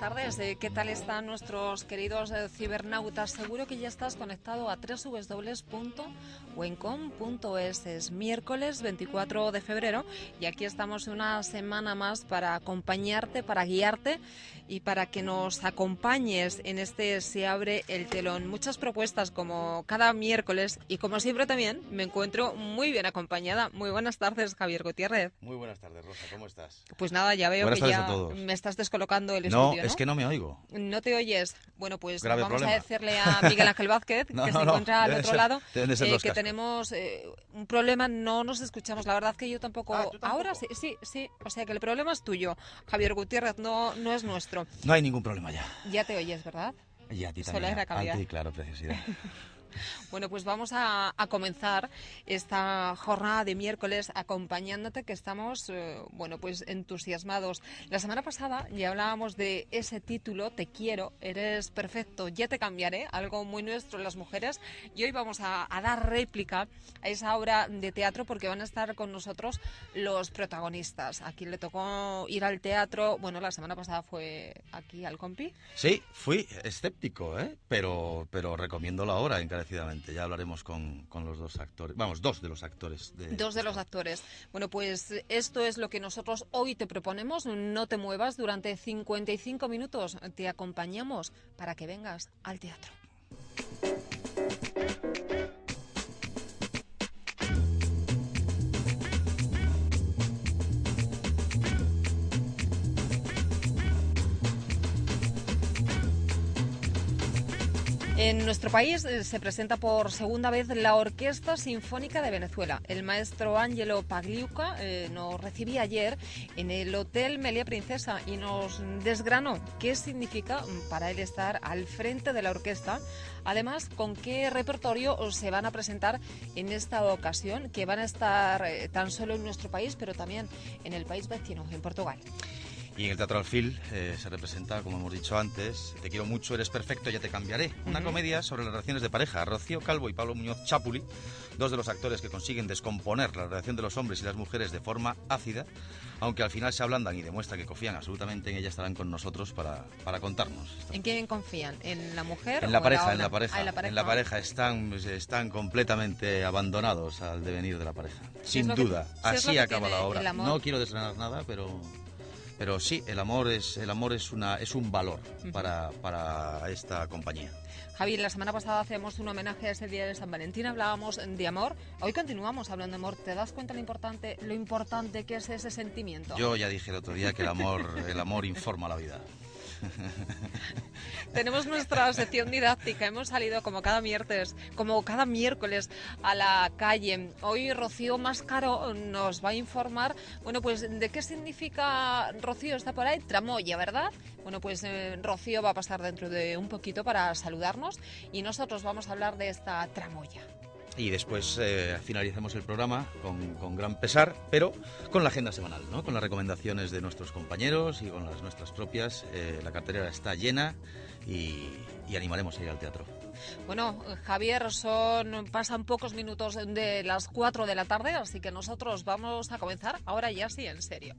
tardes. Eh, ¿Qué tal están nuestros queridos eh, cibernautas? Seguro que ya estás conectado a www.wencom.es. Es miércoles 24 de febrero y aquí estamos una semana más para acompañarte, para guiarte y para que nos acompañes en este Se abre el telón. Muchas propuestas como cada miércoles y como siempre también me encuentro muy bien acompañada. Muy buenas tardes, Javier Gutiérrez. Muy buenas tardes, Rosa. ¿Cómo estás? Pues nada, ya veo que ya me estás descolocando el no, estudio. No, es que no me oigo. No te oyes. Bueno, pues vamos a decirle a Miguel Ángel Vázquez, que se encuentra al otro lado, eh, que tenemos eh, un problema, no nos escuchamos. La verdad que yo tampoco... Ah, Ahora sí, sí, sí. O sea que el problema es tuyo, Javier Gutiérrez, no, no es nuestro. No hay ningún problema ya. Ya te oyes, ¿verdad? Ya, a ti también. Solo era a ti, claro, preciosidad. Bueno, pues vamos a, comenzar esta jornada de miércoles acompañándote que estamos, eh, bueno, pues entusiasmados. La semana pasada ya hablábamos de ese título, Te quiero, eres perfecto, ya te cambiaré, algo muy nuestro las mujeres. Y hoy vamos a, dar réplica a esa obra de teatro porque van a estar con nosotros los protagonistas. Aquí le tocó ir al teatro, bueno, la semana pasada fue aquí al Compi. Sí, fui escéptico, ¿eh? pero, pero recomiendo la obra ya hablaremos con, los dos actores, vamos, dos de los actores. De... Dos de los actores. Bueno, pues esto es lo que nosotros hoy te proponemos. No te muevas, durante 55 minutos te acompañamos para que vengas al teatro. En nuestro país eh, se presenta por segunda vez la Orquesta Sinfónica de Venezuela. El maestro Ángelo Pagliuca eh, nos recibía ayer en el Hotel Melia Princesa y nos desgranó qué significa para él estar al frente de la orquesta. Además, con qué repertorio se van a presentar en esta ocasión, que van a estar eh, tan solo en nuestro país, pero también en el país vecino, en Portugal. Y en el Teatro Alfil eh, se representa, como hemos dicho antes, Te quiero mucho, eres perfecto, ya te cambiaré. Una comedia sobre las relaciones de pareja. Rocío Calvo y Pablo Muñoz Chapuli, dos de los actores que consiguen descomponer la relación de los hombres y las mujeres de forma ácida, aunque al final se ablandan y demuestran que confían absolutamente en ella, estarán con nosotros para, para contarnos. ¿En quién confían? ¿En la mujer? En la, pareja, en la pareja, ah, en la pareja. En la pareja están, están completamente abandonados al devenir de la pareja. Sin duda. Así acaba la obra. No quiero desgranar nada, pero pero sí, el amor es, el amor es, una, es un valor para, para esta compañía. Javier, la semana pasada hacemos un homenaje a ese día de San Valentín, hablábamos de amor. Hoy continuamos hablando de amor. ¿Te das cuenta lo importante, lo importante que es ese sentimiento? Yo ya dije el otro día que el amor, el amor informa la vida. Tenemos nuestra sección didáctica. Hemos salido como cada miércoles, como cada miércoles a la calle. Hoy Rocío Máscaro nos va a informar, bueno, pues de qué significa Rocío está por ahí, tramoya, ¿verdad? Bueno, pues eh, Rocío va a pasar dentro de un poquito para saludarnos y nosotros vamos a hablar de esta tramoya y después eh, finalizamos el programa con, gran pesar, pero con la agenda semanal, ¿no? con las recomendaciones de nuestros compañeros y con las nuestras propias. Eh, la cartelera está llena y, y, animaremos a ir al teatro. Bueno, Javier, son pasan pocos minutos de las 4 de la tarde, así que nosotros vamos a comenzar ahora ya sí, en serio.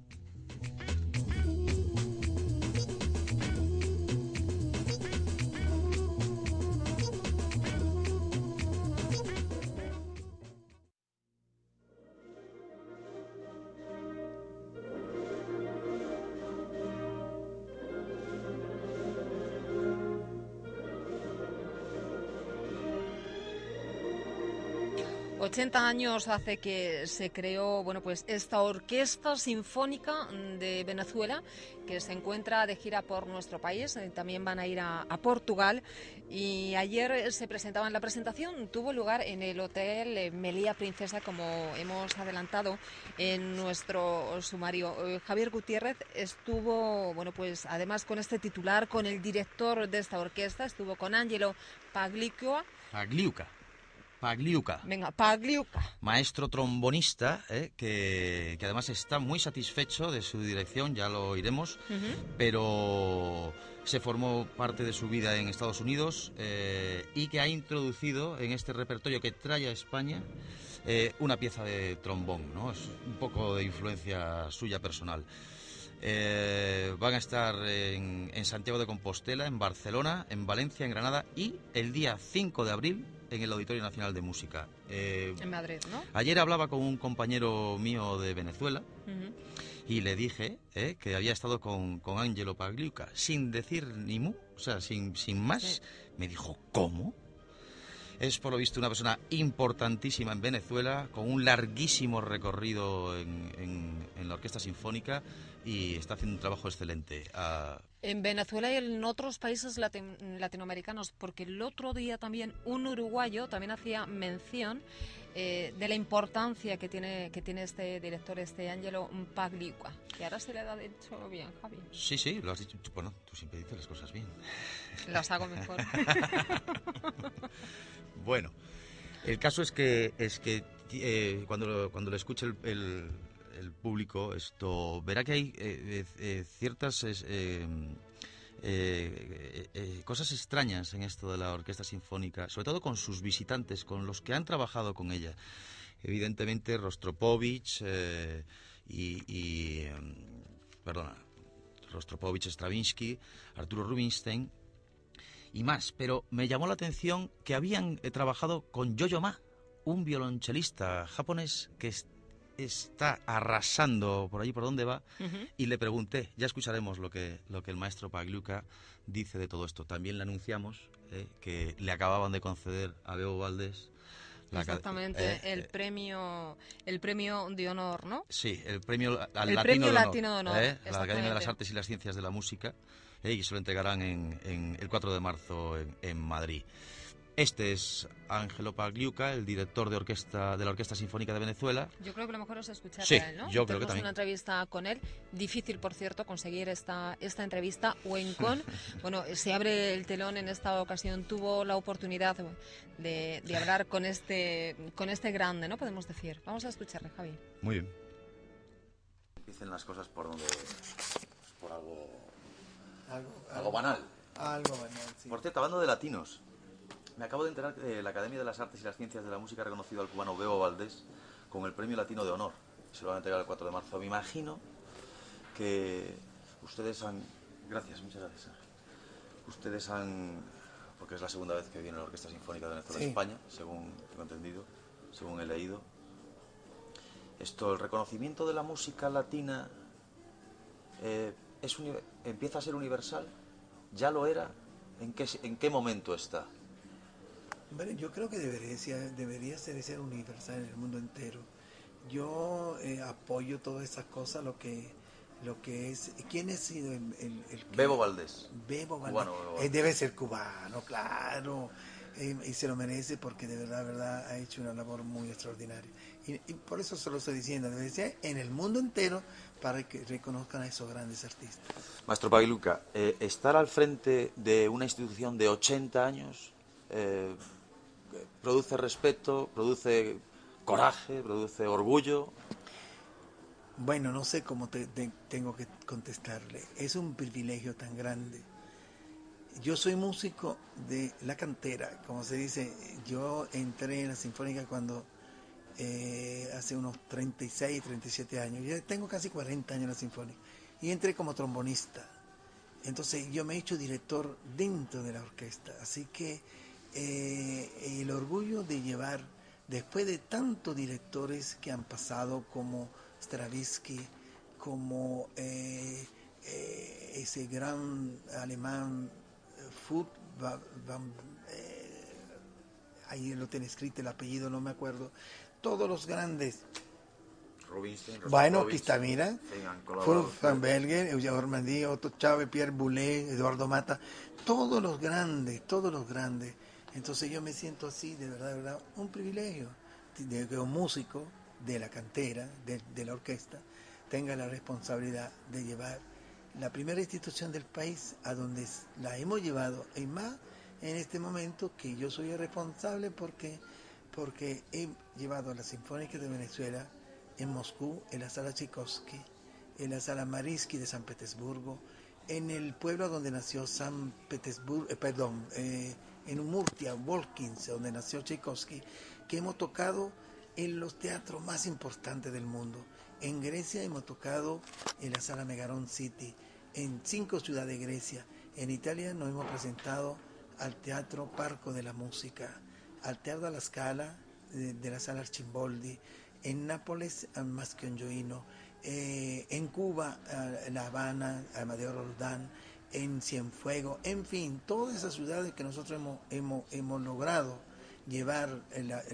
80 años hace que se creó bueno, pues esta Orquesta Sinfónica de Venezuela que se encuentra de gira por nuestro país. Eh, también van a ir a, Portugal. Y ayer se presentaban, la presentación tuvo lugar en el Hotel Melía Princesa, como hemos adelantado en nuestro sumario. Eh, Javier Gutiérrez estuvo, bueno, pues además con este titular, con el director de esta orquesta, estuvo con Angelo Pagliuca. Pagliuca. Pagliuca. Venga, Pagliuca. Maestro trombonista, eh, que, además está muy satisfecho de su dirección, ya lo oiremos, pero se formó parte de su vida en Estados Unidos eh, y que ha introducido en este repertorio que trae a España eh, una pieza de trombón, ¿no? Es un poco de influencia suya personal. Eh, van a estar en, Santiago de Compostela, en Barcelona, en Valencia, en Granada y el día 5 de abril en el Auditorio Nacional de Música. Eh, en Madrid, ¿no? Ayer hablaba con un compañero mío de Venezuela y le dije eh, que había estado con, con Angelo Pagliuca sin decir ni mu, o sea, sin, sin más. Me dijo, ¿cómo? Es por lo visto una persona importantísima en Venezuela, con un larguísimo recorrido en, en la Orquesta Sinfónica y está haciendo un trabajo excelente. Ah, en Venezuela y en otros países latinoamericanos, porque el otro día también un uruguayo también hacía mención eh, de la importancia que tiene que tiene este director, este Angelo Pagliuca, que ahora se le ha dicho bien, Javi. Sí, sí, lo has dicho. Bueno, tú siempre dices las cosas bien. Las hago mejor. bueno, el caso es que es que eh, cuando, cuando le escuche el público esto verá que hay eh, eh, ciertas cosas extrañas en esto de la orquesta sinfónica, sobre todo con sus visitantes, con los que han trabajado con ella. Evidentemente Rostropovich y, y em, perdona, Rostropovich, Stravinsky, Arturo Rubinstein y más, pero me llamó la atención que habían trabajado con Yo-Yo Ma, un violonchelista japonés que está arrasando por allí por donde va y le pregunté, ya escucharemos lo que, lo que el maestro Pagliuca dice de todo esto. También le anunciamos eh, que le acababan de conceder a Bebo Valdés Exactamente, eh, el eh, premio el premio de honor, ¿no? Sí, el premio al el latino, premio de latino de honor, la Academia de las Artes y las Ciencias de la Música, y se lo entregarán en, el 4 de marzo en Madrid. Este es Ángelo Pagliuca, el director de orquesta de la Orquesta Sinfónica de Venezuela. Yo creo que lo mejor es escuchar sí, a él, ¿no? Yo creo que también. una entrevista con él. Difícil, por cierto, conseguir esta, esta entrevista. O en con, bueno, se abre el telón en esta ocasión. Tuvo la oportunidad de, de, hablar con este, con este grande, ¿no? Podemos decir. Vamos a escucharle, Javi. Muy bien. Dicen las cosas por donde. por algo. Algo, algo banal. Algo banal, sí. Por cierto, hablando de latinos. Me acabo de enterar que la Academia de las Artes y las Ciencias de la Música ha reconocido al cubano Bebo Valdés con el Premio Latino de Honor. Se lo van a entregar el 4 de marzo. Me imagino que ustedes han... Gracias, muchas gracias. Ustedes han... Porque es la segunda vez que viene la Orquesta Sinfónica de Venezuela España, según tengo entendido, según he leído. Esto, el reconocimiento de la música latina eh, es empieza a ser universal. ¿Ya lo era? ¿En qué, ¿En qué momento está? Bueno, yo creo que debería ser, debería ser, universal en el mundo entero. Yo eh, apoyo todas esas cosas, lo que lo que es... ¿Quién ha sido el... el, Bebo Valdés. Bebo Valdés. debe ser cubano, claro. Eh, y se lo merece porque de verdad, verdad, ha hecho una labor muy extraordinaria. Y, por eso se lo estoy diciendo, debe ser en el mundo entero para que reconozcan a esos grandes artistas. Maestro Pagliuca, eh, estar al frente de una institución de 80 años produce respeto, produce coraje, produce orgullo. Bueno, no sé cómo te, tengo que contestarle. Es un privilegio tan grande. Yo soy músico de la cantera, como se dice. Yo entré en la Sinfónica cuando eh, hace unos 36, 37 años. Yo tengo casi 40 años en la Sinfónica. Y entré como trombonista. Entonces yo me he hecho director dentro de la orquesta. Así que eh, el orgullo de llevar, después de tantos directores que han pasado como Stravinsky, como eh, eh, ese gran alemán Furt, ahí lo tiene escrito el apellido, no me acuerdo, todos los grandes. bueno, aquí está, mira. Van Belger, Eugene Ormandy, Otto Chávez, Pierre Boulet, Eduardo Mata, todos los grandes, todos los grandes entonces yo me siento así, de verdad, verdad, un privilegio de que un músico de la cantera, de, la orquesta, tenga la responsabilidad de llevar la primera institución del país a donde la hemos llevado, y más en este momento que yo soy el responsable porque, porque he llevado la Sinfónica de Venezuela en Moscú, en la sala Tchaikovsky, en la sala Marisky de San Petersburgo, en el pueblo donde nació San Petersburgo, eh, perdón, eh, en Murtia, Volkins, donde nació Tchaikovsky, que hemos tocado en los teatros más importantes del mundo. en Grecia hemos tocado en la sala Megaron City, en cinco ciudades de Grecia. En Italia nos hemos presentado al Teatro Parco de la Música, al Teatro de la Scala de, la sala Archimboldi, en Nápoles a Masquionjoino, eh, en Cuba a La Habana, a Amadeo Roldán, en Cienfuegos, en fin, todas esas ciudades que nosotros hemos, hemos, hemos logrado llevar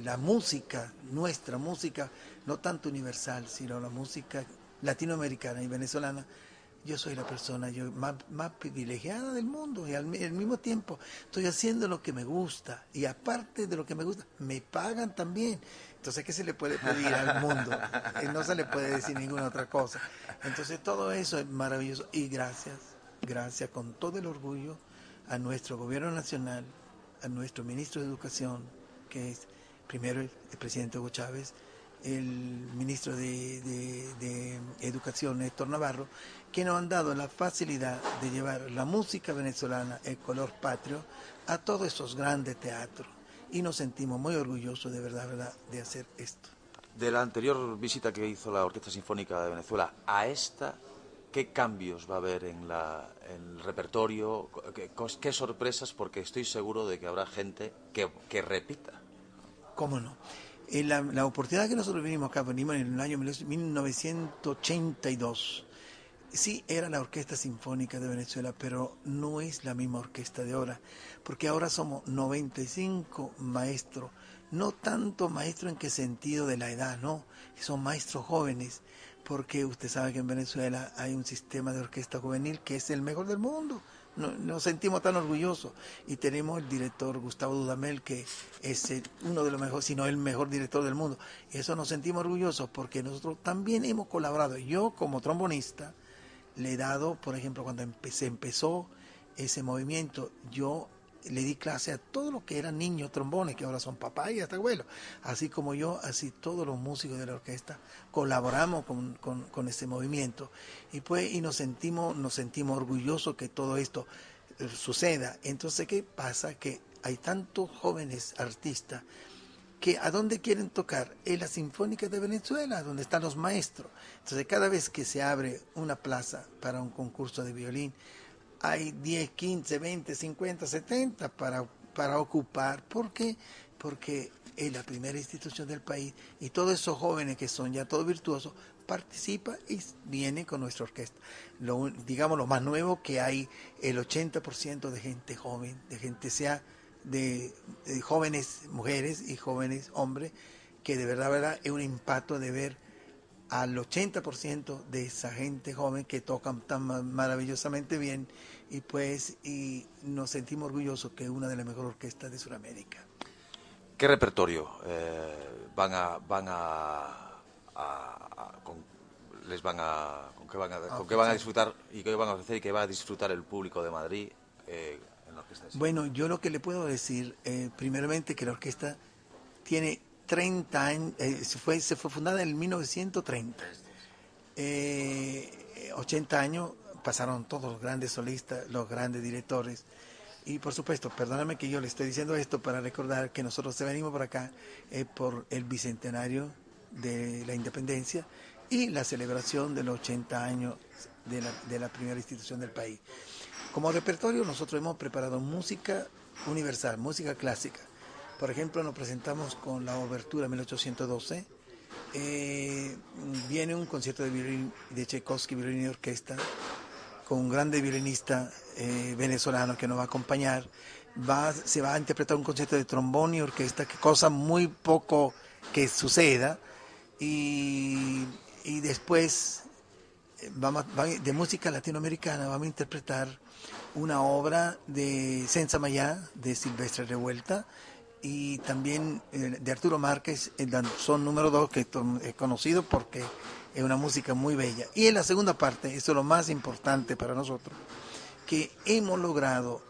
la, música, nuestra música, no tanto universal, sino la música latinoamericana y venezolana, yo soy la persona yo, más, más privilegiada del mundo y al, mismo tiempo estoy haciendo lo que me gusta y aparte de lo que me gusta, me pagan también. Entonces, ¿qué se le puede pedir al mundo? Eh, no se le puede decir ninguna otra cosa. Entonces, todo eso es maravilloso y gracias, gracias con todo el orgullo a nuestro gobierno nacional, a nuestro ministro de Educación, que es primero el, presidente Hugo Chávez, el ministro de, Educación, Héctor Navarro, que nos han dado la facilidad de llevar la música venezolana, el color patrio, a todos esos grandes teatros. Y nos sentimos muy orgullosos de verdad, verdad de hacer esto. De la anterior visita que hizo la Orquesta Sinfónica de Venezuela a esta, ¿qué cambios va a haber en, la, el repertorio? ¿Qué, sorpresas? Porque estoy seguro de que habrá gente que, que repita. ¿Cómo no? la, la, oportunidad que nosotros vinimos acá, venimos en el año 1982. Sí, era la Orquesta Sinfónica de Venezuela, pero no es la misma orquesta de ahora, porque ahora somos 95 maestros, no tanto maestros en qué sentido de la edad, no, son maestros jóvenes, porque usted sabe que en Venezuela hay un sistema de orquesta juvenil que es el mejor del mundo nos sentimos tan orgullosos y tenemos el director Gustavo Dudamel que es uno de los mejores, si no el mejor director del mundo. Y eso nos sentimos orgullosos porque nosotros también hemos colaborado. Yo como trombonista le he dado, por ejemplo, cuando se empezó ese movimiento, yo le di clase a todos los que eran niños trombones, que ahora son papás y hasta abuelos. Así como yo, así todos los músicos de la orquesta colaboramos con, con, este movimiento. Y pues, y nos sentimos, nos sentimos orgullosos que todo esto eh, suceda. Entonces, ¿qué pasa? Que hay tantos jóvenes artistas que a dónde quieren tocar en la Sinfónica de Venezuela, donde están los maestros. Entonces, cada vez que se abre una plaza para un concurso de violín, hay 10, 15, 20, 50, 70 para, para ocupar. ¿Por qué? Porque es la primera institución del país y todos esos jóvenes que son ya todos virtuosos participan y vienen con nuestra orquesta. Lo, digamos lo más nuevo que hay el 80% de gente joven, de gente sea de, de, jóvenes mujeres y jóvenes hombres, que de verdad, verdad es un impacto de ver al 80% de esa gente joven que tocan tan maravillosamente bien y pues y nos sentimos orgullosos que es una de las mejores orquestas de Sudamérica. ¿Qué repertorio eh, van a van a, les van a con qué van a, con qué van a disfrutar y qué van a ofrecer y qué va a disfrutar el público de Madrid eh, en la orquesta? Bueno, yo lo que le puedo decir, eh, primeramente que la orquesta tiene 30 años, eh, se, fue, se fue fundada en 1930. 80 años pasaron todos los grandes solistas, los grandes directores. Y por supuesto, perdóname que yo le estoy diciendo esto para recordar que nosotros venimos por acá eh, por el bicentenario de la independencia y la celebración de los 80 años de la primera institución del país. Como repertorio nosotros hemos preparado música universal, música clásica. Por ejemplo, nos presentamos con la obertura 1812. Eh, viene un concierto de violín de Tchaikovsky, violín y orquesta, con un grande violinista eh, venezolano que nos va a acompañar. Va, se va a interpretar un concierto de trombón y orquesta, que cosa muy poco que suceda. Y, después eh, vamos, de música latinoamericana vamos a interpretar una obra de Senza Mayá, de Silvestre Revuelta, y también eh, de Arturo Márquez, el son número dos, que es conocido porque es una música muy bella. Y en la segunda parte, eso es lo más importante para nosotros, que hemos logrado,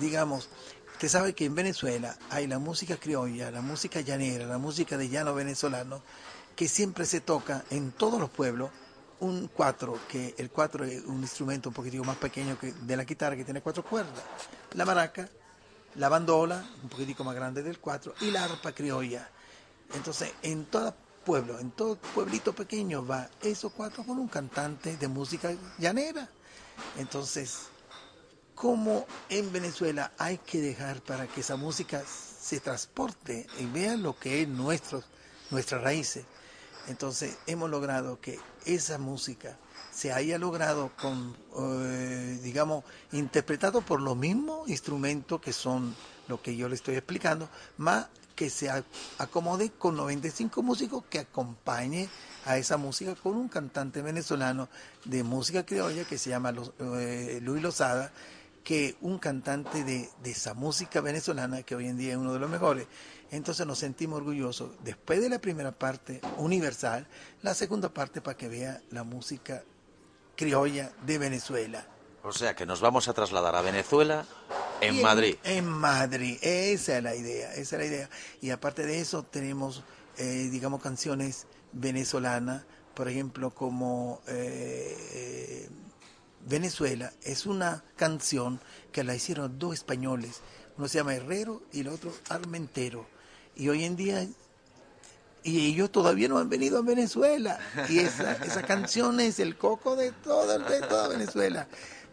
digamos, usted sabe que en Venezuela hay la música criolla, la música llanera, la música de llano venezolano, que siempre se toca en todos los pueblos, un cuatro, que el cuatro es un instrumento un poquitico más pequeño que de la guitarra, que tiene cuatro cuerdas, la maraca, la bandola, un poquitico más grande del cuatro, y la arpa criolla. Entonces, en toda pueblo, en todo pueblito pequeño va esos cuatro con un cantante de música llanera. Entonces, ¿cómo en Venezuela hay que dejar para que esa música se transporte y vea lo que es nuestro, nuestras raíces? Entonces, hemos logrado que esa música se haya logrado con, eh, digamos, interpretado por los mismos instrumentos que son lo que yo le estoy explicando, más que se acomode con 95 músicos que acompañe a esa música con un cantante venezolano de música criolla que se llama eh, Luis Lozada, que un cantante de, de, esa música venezolana que hoy en día es uno de los mejores. Entonces nos sentimos orgullosos, después de la primera parte universal, la segunda parte para que vea la música criolla de Venezuela. O sea que nos vamos a trasladar a Venezuela en Madrid. En Madrid, esa es la idea, esa es la idea. Y aparte de eso tenemos, eh, digamos, canciones venezolanas, por ejemplo, como eh, Venezuela, es una canción que la hicieron dos españoles, uno se llama Herrero y el otro Armentero. Y hoy en día y ellos todavía no han venido a Venezuela. Y esa, esa canción es el coco de, todo, de toda Venezuela.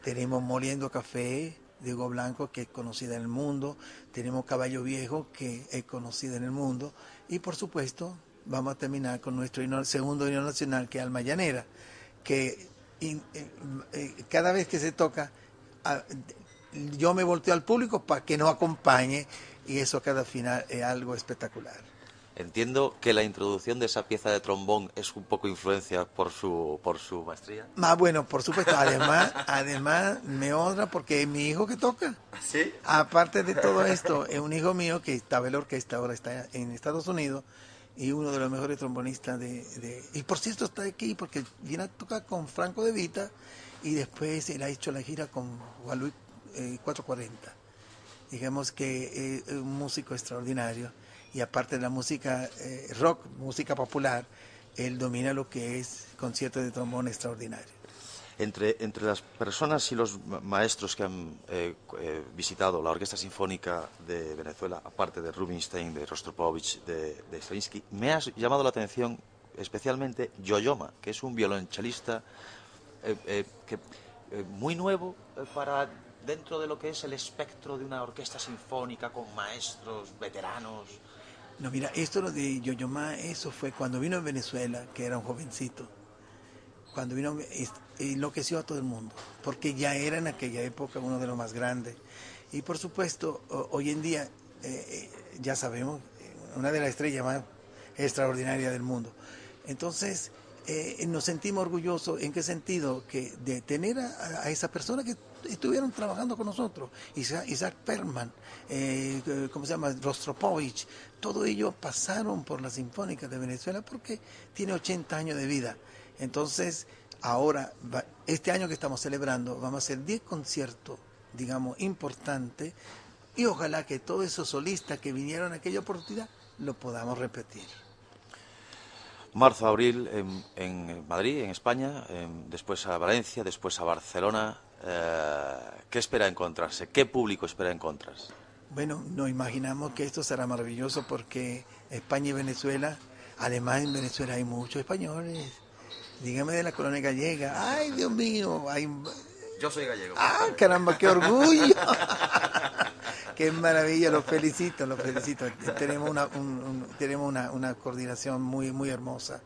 Tenemos Moliendo Café de Hugo Blanco, que es conocida en el mundo. Tenemos Caballo Viejo, que es conocida en el mundo. Y por supuesto, vamos a terminar con nuestro segundo himno nacional, que es Alma Llanera, que eh, eh, cada vez que se toca, yo me volteo al público para que nos acompañe y eso cada final es algo espectacular. Entiendo que la introducción de esa pieza de trombón es un poco influencia por su, por su maestría. Más bueno, por supuesto. Además, además me honra porque es mi hijo que toca. ¿Sí? Aparte de todo esto, es un hijo mío que estaba en la orquesta, ahora está en Estados Unidos y uno de los mejores trombonistas de, Y por cierto está aquí porque viene a tocar con Franco de Vita y después él ha hecho la gira con Juan Luis 440. Eh, Digamos que es un músico extraordinario y aparte de la música eh, rock, música popular, él domina lo que es concierto de trombón extraordinario. Entre, entre las personas y los maestros que han eh, eh, visitado la Orquesta Sinfónica de Venezuela, aparte de Rubinstein, de Rostropovich, de, de Stravinsky, me ha llamado la atención especialmente Yoyoma, que es un violonchelista muy nuevo para dentro de lo que es el espectro de una orquesta sinfónica con maestros veteranos. No, mira, esto lo de Yoyoma, eso fue cuando vino en Venezuela, que era un jovencito. Cuando vino, enloqueció a todo el mundo, porque ya era en aquella época uno de los más grandes. Y por supuesto, hoy en día, eh, eh, ya sabemos, una de las estrellas más extraordinarias del mundo. Entonces, eh, nos sentimos orgullosos, ¿en qué sentido? Que de tener a esa persona que estuvieron trabajando con nosotros, Isaac, Perman, eh, ¿cómo se llama? Rostropovich, todo ello pasaron por la Sinfónica de Venezuela porque tiene 80 años de vida. Entonces, ahora, este año que estamos celebrando, vamos a hacer 10 conciertos, digamos, importantes, y ojalá que todos esos solistas que vinieron a aquella oportunidad lo podamos repetir. Marzo, abril en, Madrid, en España, después a Valencia, después a Barcelona, eh, ¿qué espera encontrarse? ¿Qué público espera encontrarse? Bueno, nos imaginamos que esto será maravilloso porque España y Venezuela, además en Venezuela hay muchos españoles. Dígame de la colonia gallega. Ay, Dios mío. Hay... Yo soy gallego. Ah, caramba, qué orgullo. qué maravilla, los felicito, los felicito. Tenemos una, tenemos una, una, coordinación muy, muy hermosa.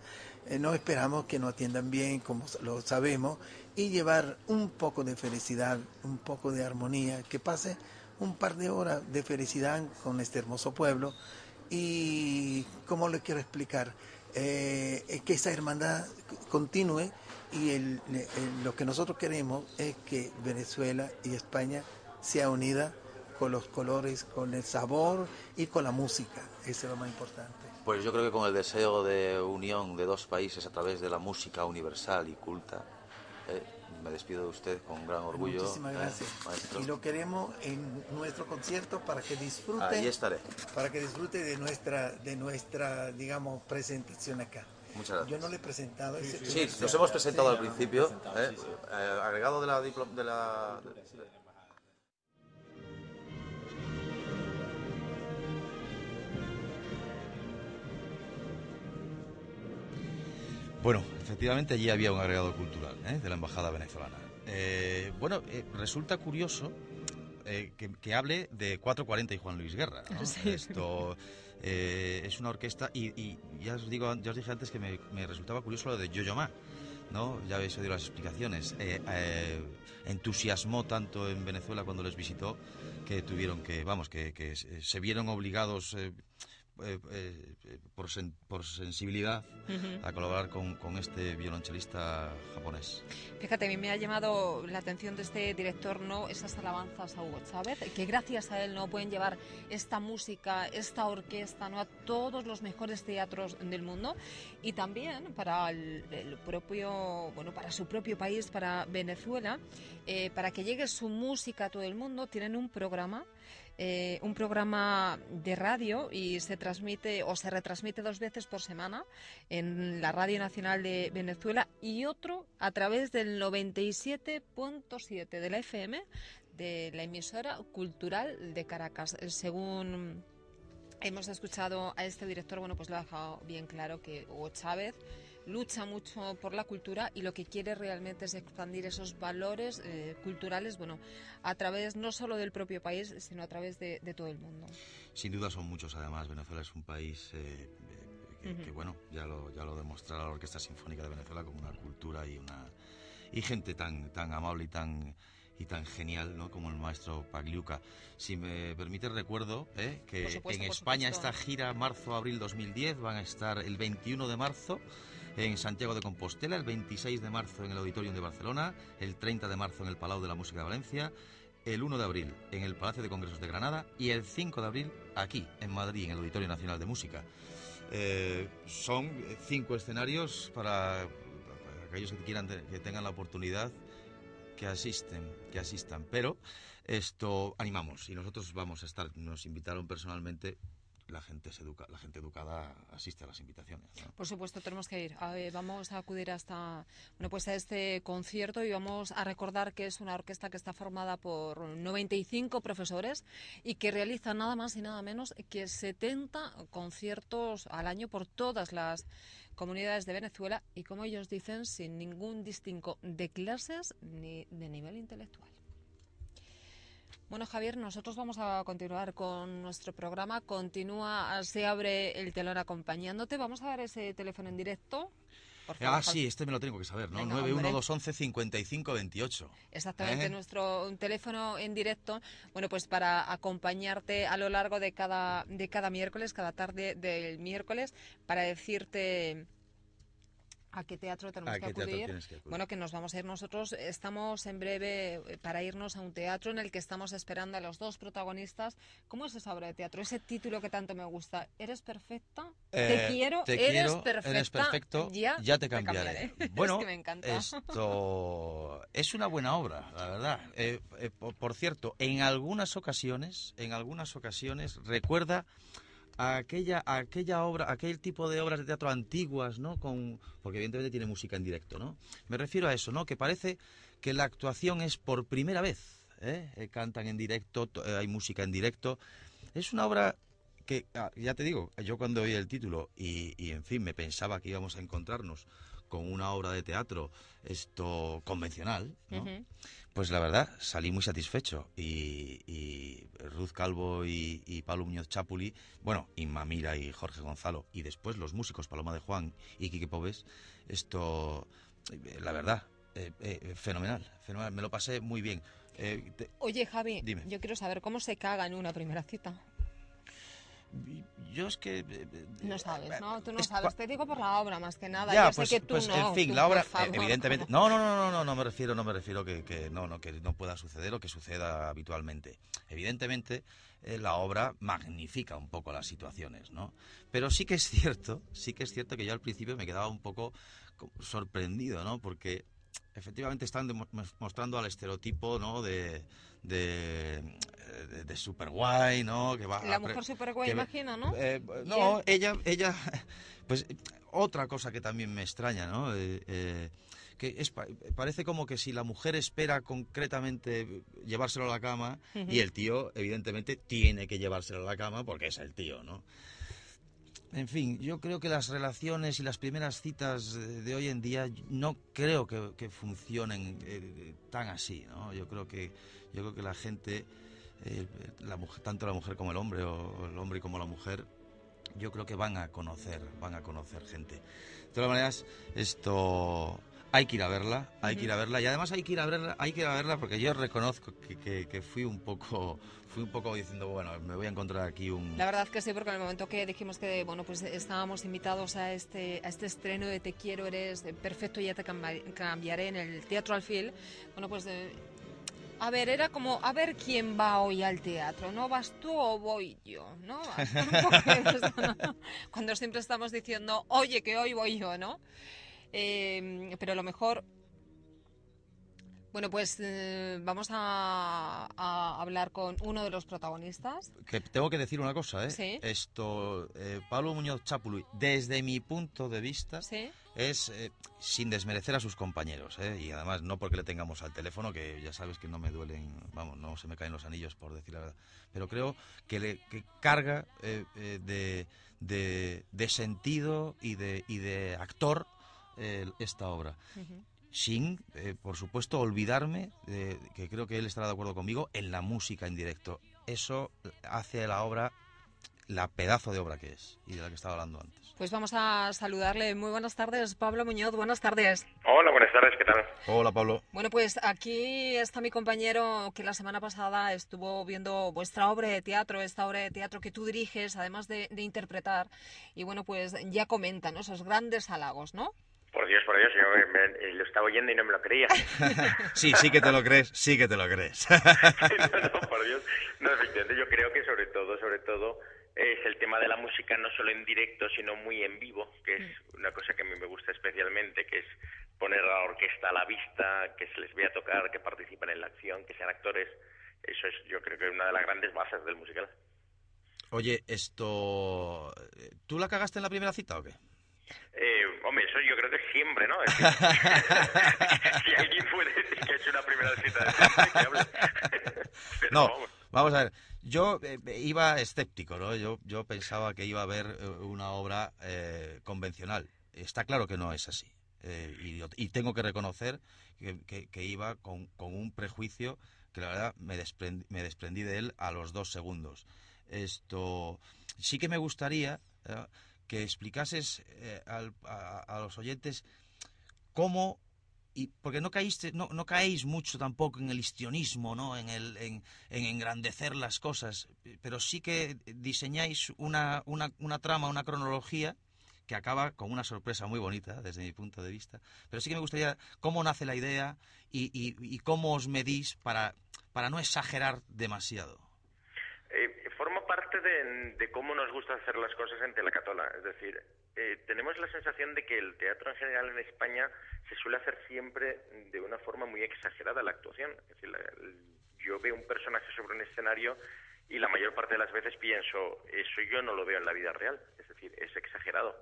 Eh, no esperamos que nos atiendan bien, como lo sabemos, y llevar un poco de felicidad, un poco de armonía, que pase un par de horas de felicidad con este hermoso pueblo y, ¿cómo le quiero explicar? Eh, que esa hermandad continúe y lo que nosotros queremos es que Venezuela y España sea unida con los colores, con el sabor y con la música. Eso es lo más importante. Pues yo creo que con el deseo de unión de dos países a través de la música universal y culta, me despido de usted con gran orgullo. Muchísimas gracias. y lo queremos en nuestro concierto para que disfrute. Ahí estaré. Para que disfrute de nuestra, de nuestra, digamos, presentación acá. Muchas gracias. Yo no le he presentado. Sí, nos hemos presentado al principio. ¿eh? Eh, agregado de la, de la Bueno, efectivamente allí había un agregado cultural ¿eh? de la embajada venezolana. Eh, bueno, eh, resulta curioso que, hable de 440 y Juan Luis Guerra. Esto es una orquesta y, ya os digo, ya os dije antes que me, resultaba curioso lo de Yo-Yo Ma. ¿no? Ya habéis oído las explicaciones. entusiasmó tanto en Venezuela cuando les visitó que tuvieron que, vamos, que, se vieron obligados eh, eh, por, por, sensibilidad a colaborar con, con, este violonchelista japonés. Fíjate, a mí me ha llamado la atención de este director, ¿no? Esas alabanzas a Hugo Chávez, que gracias a él no pueden llevar esta música, esta orquesta, ¿no? A todos los mejores teatros del mundo y también para el, propio, bueno, para su propio país, para Venezuela, eh, para que llegue su música a todo el mundo, tienen un programa eh, un programa de radio y se transmite o se retransmite dos veces por semana en la Radio Nacional de Venezuela y otro a través del 97.7 de la FM de la emisora cultural de Caracas. Según hemos escuchado a este director, bueno, pues lo ha dejado bien claro que Hugo Chávez lucha mucho por la cultura y lo que quiere realmente es expandir esos valores eh, culturales, bueno, a través no solo del propio país, sino a través de, todo el mundo. Sin duda son muchos, además. Venezuela es un país eh, que, bueno, ya lo, ya lo demostrará la Orquesta Sinfónica de Venezuela como una cultura y una y gente tan, tan amable y tan y tan genial ¿no? como el maestro Pagliuca. Si me permite, recuerdo ¿eh? que en España esta gira marzo-abril 2010 van a estar el 21 de marzo en Santiago de Compostela, el 26 de marzo en el Auditorium de Barcelona, el 30 de marzo en el Palau de la Música de Valencia, el 1 de abril en el Palacio de Congresos de Granada y el 5 de abril aquí, en Madrid, en el Auditorio Nacional de Música. Eh, son cinco escenarios para, aquellos que quieran que tengan la oportunidad que asisten, que asistan. Pero esto animamos y nosotros vamos a estar. Nos invitaron personalmente la gente se educa, la gente educada asiste a las invitaciones. Por supuesto, tenemos que ir. vamos a acudir hasta bueno pues a este concierto y vamos a recordar que es una orquesta que está formada por 95 profesores y que realiza nada más y nada menos que 70 conciertos al año por todas las comunidades de Venezuela y como ellos dicen sin ningún distingo de clases ni de nivel intelectual. Bueno, Javier, nosotros vamos a continuar con nuestro programa. Continúa, se abre el telón acompañándote. Vamos a dar ese teléfono en directo. ah, sí, este me lo tengo que saber, ¿no? 91211-5528. Exactamente, ¿Eh? nuestro teléfono en directo, bueno, pues para acompañarte a lo largo de cada, de cada miércoles, cada tarde del miércoles, para decirte ¿A qué teatro tenemos que, acudir? Bueno, que nos vamos a ir nosotros. Estamos en breve eh, para irnos a un teatro en el que estamos esperando a los dos protagonistas. ¿Cómo es esa obra de teatro? Ese título que tanto me gusta. ¿Eres perfecta? te eh, quiero, eres perfecta. Eres perfecto, ya, te cambiaré. Bueno, esto es una buena obra, la verdad. Eh, por cierto, en algunas ocasiones, en algunas ocasiones, recuerda aquella, aquella obra, aquel tipo de obras de teatro antiguas, ¿no? Con, porque evidentemente tiene música en directo, ¿no? Me refiero a eso, ¿no? Que parece que la actuación es por primera vez, ¿eh? eh cantan en directo, eh, hay música en directo. Es una obra que, ah, ya te digo, yo cuando oí el título y, y, en fin, me pensaba que íbamos a encontrarnos con una obra de teatro esto convencional. Pues la verdad, salí muy satisfecho. Y, Ruth Calvo y, Pablo Muñoz Chapuli, bueno, y Mamira y Jorge Gonzalo, y después los músicos Paloma de Juan y Quique Pobes, esto, la verdad, eh, eh, fenomenal, fenomenal. Me lo pasé muy bien. Eh, Oye, Javi, yo quiero saber cómo se caga en una primera cita. Yo es que... Eh, eh, no sabes, ¿no? Tú no sabes. Te digo por la obra más que nada. Ya, Yo pues, sé que tú pues, no. En fin, la obra, evidentemente... No, no, no, no, no, no me refiero, no me refiero que, que no, no, que no pueda suceder o que suceda habitualmente. Evidentemente, eh, la obra magnifica un poco las situaciones, ¿no? Pero sí que es cierto, sí que es cierto que yo al principio me quedaba un poco sorprendido, ¿no? Porque efectivamente están mostrando al estereotipo, ¿no? De, de, de, super guay, ¿no? Que va la mujer super guay, imagino, ¿no? Eh, no, ella, ella, pues otra cosa que también me extraña, ¿no? Eh, eh, que es, parece como que si la mujer espera concretamente llevárselo a la cama y el tío, evidentemente, tiene que llevárselo a la cama porque es el tío, ¿no? en fin, yo creo que las relaciones y las primeras citas de, hoy en día no creo que, funcionen tan así, ¿no? Yo creo que, yo creo que la gente, eh, la mujer, tanto la mujer como el hombre, o el hombre como la mujer, yo creo que van a conocer, van a conocer gente. De todas maneras, esto hay que ir a verla, hay que ir a verla y además hay que ir a verla, hay que ir a verla porque yo reconozco que, fui un poco fui un poco diciendo, bueno, me voy a encontrar aquí un La verdad que sí, porque en el momento que dijimos que bueno, pues estábamos invitados a este a este estreno de Te quiero eres perfecto ya te cambiaré en el Teatro Alfil, bueno, pues a ver, era como, a ver quién va hoy al teatro, ¿no? ¿Vas tú o voy yo? ¿No? Cuando siempre estamos diciendo, oye, que hoy voy yo, ¿no? Eh, pero lo mejor bueno, pues eh, vamos a, hablar con uno de los protagonistas. Que tengo que decir una cosa, ¿eh? ¿Sí? Esto, eh, Pablo Muñoz Chapului, desde mi punto de vista, es eh, sin desmerecer a sus compañeros, ¿eh? Y además no porque le tengamos al teléfono, que ya sabes que no me duelen, vamos, no se me caen los anillos por decir la verdad, pero creo que le que carga de, de, sentido y de, y de actor esta obra sin, eh, por supuesto, olvidarme, de, que creo que él estará de acuerdo conmigo, en la música en directo. Eso hace la obra la pedazo de obra que es y de la que estaba hablando antes. Pues vamos a saludarle. Muy buenas tardes, Pablo Muñoz. Buenas tardes. Hola, buenas tardes. ¿Qué tal? Hola, Pablo. Bueno, pues aquí está mi compañero que la semana pasada estuvo viendo vuestra obra de teatro, esta obra de teatro que tú diriges, además de, interpretar. Y bueno, pues ya comenta esos grandes halagos, ¿no? Por Dios, por Dios, yo me, lo estaba oyendo y no me lo creía. sí, sí que te lo crees, sí que te lo crees. no, no, por Dios. No, yo creo que sobre todo, sobre todo, es el tema de la música no solo en directo, sino muy en vivo, que es mm. una cosa que a mí me gusta especialmente, que es poner a la orquesta a la vista, que se les vea tocar, que participen en la acción, que sean actores. Eso es, yo creo que es una de las grandes bases del musical. Oye, esto... ¿Tú la cagaste en la primera cita o qué? Eh, hombre, eso yo creo que siempre, ¿no? si alguien puede decir que ha hecho una primera cita de no, vamos. a ver. Yo eh, iba escéptico, ¿no? Yo, yo pensaba que iba a haber eh, una obra eh, convencional. Está claro que no es así. Y, y, tengo que reconocer que, que, iba con, con, un prejuicio que la verdad me desprendí, me desprendí de él a los dos segundos. Esto sí que me gustaría que explicases eh, a, los oyentes cómo y porque no caíste no, no caéis mucho tampoco en el histrionismo no en el en, engrandecer las cosas pero sí que diseñáis una, una, una trama una cronología que acaba con una sorpresa muy bonita desde mi punto de vista. Pero sí que me gustaría cómo nace la idea y, y, cómo os medís para para no exagerar demasiado parte de, cómo nos gusta hacer las cosas en Telacatola. Es decir, eh, tenemos la sensación de que el teatro en general en España se suele hacer siempre de una forma muy exagerada la actuación. Es decir, yo veo un personaje sobre un escenario y la mayor parte de las veces pienso, eso yo no lo veo en la vida real. Es decir, es exagerado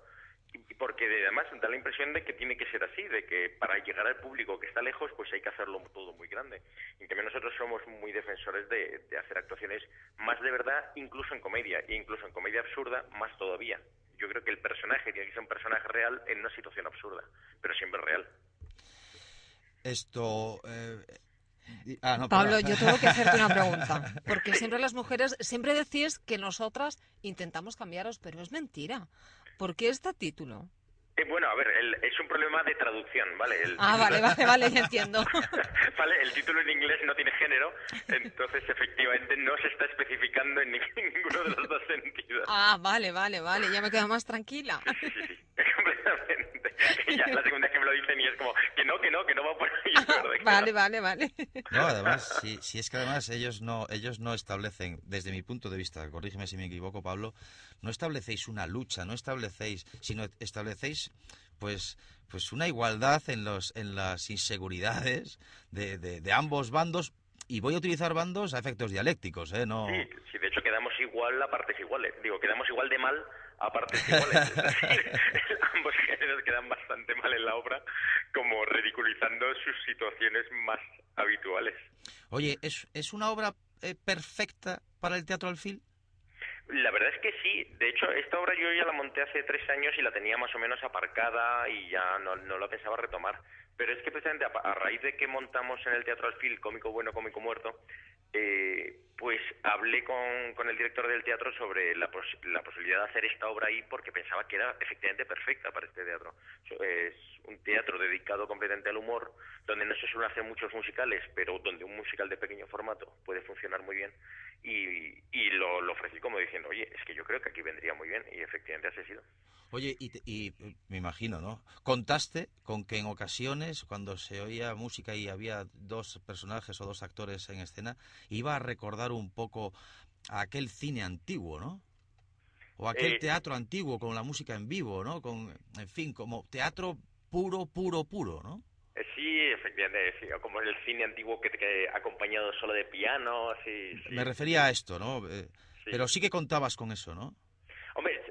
y porque además da la impresión de que tiene que ser así, de que para llegar al público que está lejos, pues hay que hacerlo todo muy grande. Y también nosotros somos muy defensores de, hacer actuaciones más de verdad, incluso en comedia, e incluso en comedia absurda, más todavía. Yo creo que el personaje tiene que ser un personaje real en una situación absurda, pero siempre real. Esto. Eh, ah, Pablo, yo tengo que hacerte una pregunta, porque siempre las mujeres, siempre decís que nosotras intentamos cambiaros, pero es mentira. ¿Por qué este título? Eh, bueno, a ver, es un problema de traducción, ¿vale? ah, vale, vale, vale, ya entiendo. vale, el título en inglés no tiene género, entonces efectivamente no se está especificando en ninguno de los dos sentidos. Ah, vale, vale, vale, ya me quedo más tranquila. Sí, sí, sí, completamente. ya la segunda lo dicen y es como, que no, que no, que no va por ahí. vale, vale, vale. No, además, si, si es que además ellos no, ellos no establecen, desde mi punto de vista, corrígeme si me equivoco, Pablo, no establecéis una lucha, no establecéis, sino establecéis pues pues una igualdad en los en las inseguridades de, de, ambos bandos y voy a utilizar bandos a efectos dialécticos, ¿eh? No... Sí, de hecho quedamos igual a partes iguales. Digo, quedamos igual de mal a partes iguales. ambos géneros quedan bastante mal en la obra, como ridiculizando sus situaciones más habituales. Oye, ¿es, es una obra eh, perfecta para el teatro al fil? La verdad es que sí. De hecho, esta obra yo ya la monté hace tres años y la tenía más o menos aparcada y ya no, no la pensaba retomar. Pero es que precisamente a, raíz de que montamos en el Teatro Alfil Cómico Bueno, Cómico Muerto, eh, pues hablé con, con, el director del teatro sobre la, la, posibilidad de hacer esta obra ahí porque pensaba que era efectivamente perfecta para este teatro. Es un teatro dedicado completamente al humor, donde no se suelen hacer muchos musicales, pero donde un musical de pequeño formato puede funcionar muy bien. Y, y lo, lo ofrecí como diciendo, oye, es que yo creo que aquí vendría muy bien y efectivamente así ha sido. Oye, y, y, me imagino, ¿no? Contaste con que en ocasiones, cuando se oía música y había dos personajes o dos actores en escena, iba a recordar un poco a aquel cine antiguo, ¿no? O aquel eh, teatro antiguo con la música en vivo, ¿no? Con, en fin, como teatro puro, puro, puro, ¿no? Eh, sí, efectivamente, sí, como el cine antiguo que, que acompañado solo de piano, sí, Me refería a esto, ¿no? Eh, pero sí que contabas con eso, ¿no? Hombre,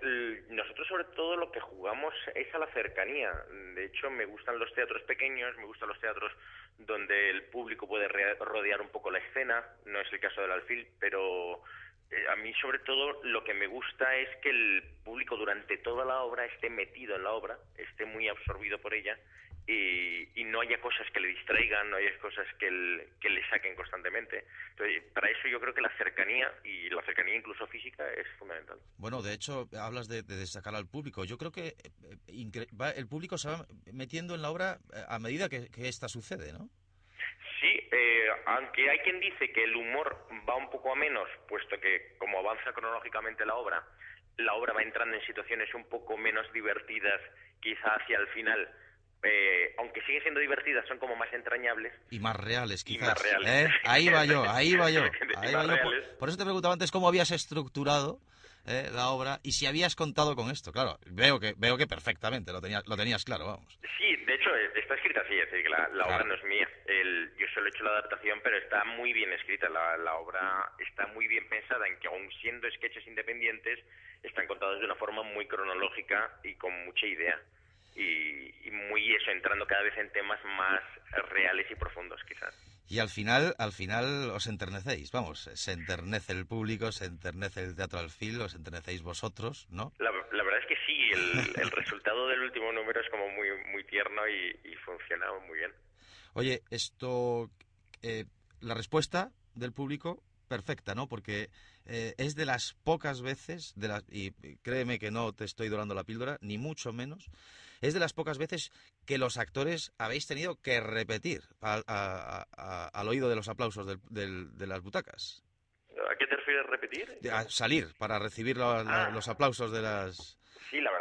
nosotros sobre todo lo que jugamos es a la cercanía. De hecho, me gustan los teatros pequeños, me gustan los teatros donde el público puede rodear un poco la escena. No es el caso del alfil, pero eh, a mí sobre todo lo que me gusta es que el público durante toda la obra esté metido en la obra, esté muy absorbido por ella y, no haya cosas que le distraigan, no haya cosas que, le saquen constantemente. Entonces, para eso yo creo que la cercanía, y la cercanía incluso física, es fundamental. Bueno, de hecho, hablas de, de destacar al público. Yo creo que eh, el público se va metiendo en la obra eh, a medida que, que esta sucede, ¿no? Sí, eh, aunque hay quien dice que el humor va un poco a menos, puesto que como avanza cronológicamente la obra, la obra va entrando en situaciones un poco menos divertidas, quizá hacia el final, eh, aunque siguen siendo divertidas, son como más entrañables. Y más reales, quizás. ¿Eh? Ahí va yo, ahí va yo. Por, eso te preguntaba antes cómo habías estructurado ¿eh? la obra y si habías contado con esto. Claro, veo que veo que perfectamente lo tenías, lo tenías claro, vamos. Sí, de hecho está escrita así, es decir, que la, obra no es mía. yo solo he hecho la adaptación, pero está muy bien escrita. La, la obra está muy bien pensada en que, aun siendo sketches independientes, están contados de una forma muy cronológica y con mucha idea y, muy eso, entrando cada vez en temas más reales y profundos quizás. Y al final, al final os enternecéis, vamos, se enternece el público, se enternece el teatro al fil, os enternecéis vosotros, ¿no? La, verdad es que sí, el, resultado del último número es como muy, muy tierno y, y funciona muy bien. Oye, esto, eh, la respuesta del público, perfecta, ¿no? Porque eh, es de las pocas veces, de las, y créeme que no te estoy dorando la píldora, ni mucho menos, es de las pocas veces que los actores habéis tenido que repetir al oído de los aplausos de las butacas. ¿A qué te refieres repetir? salir para recibir ah. los aplausos de las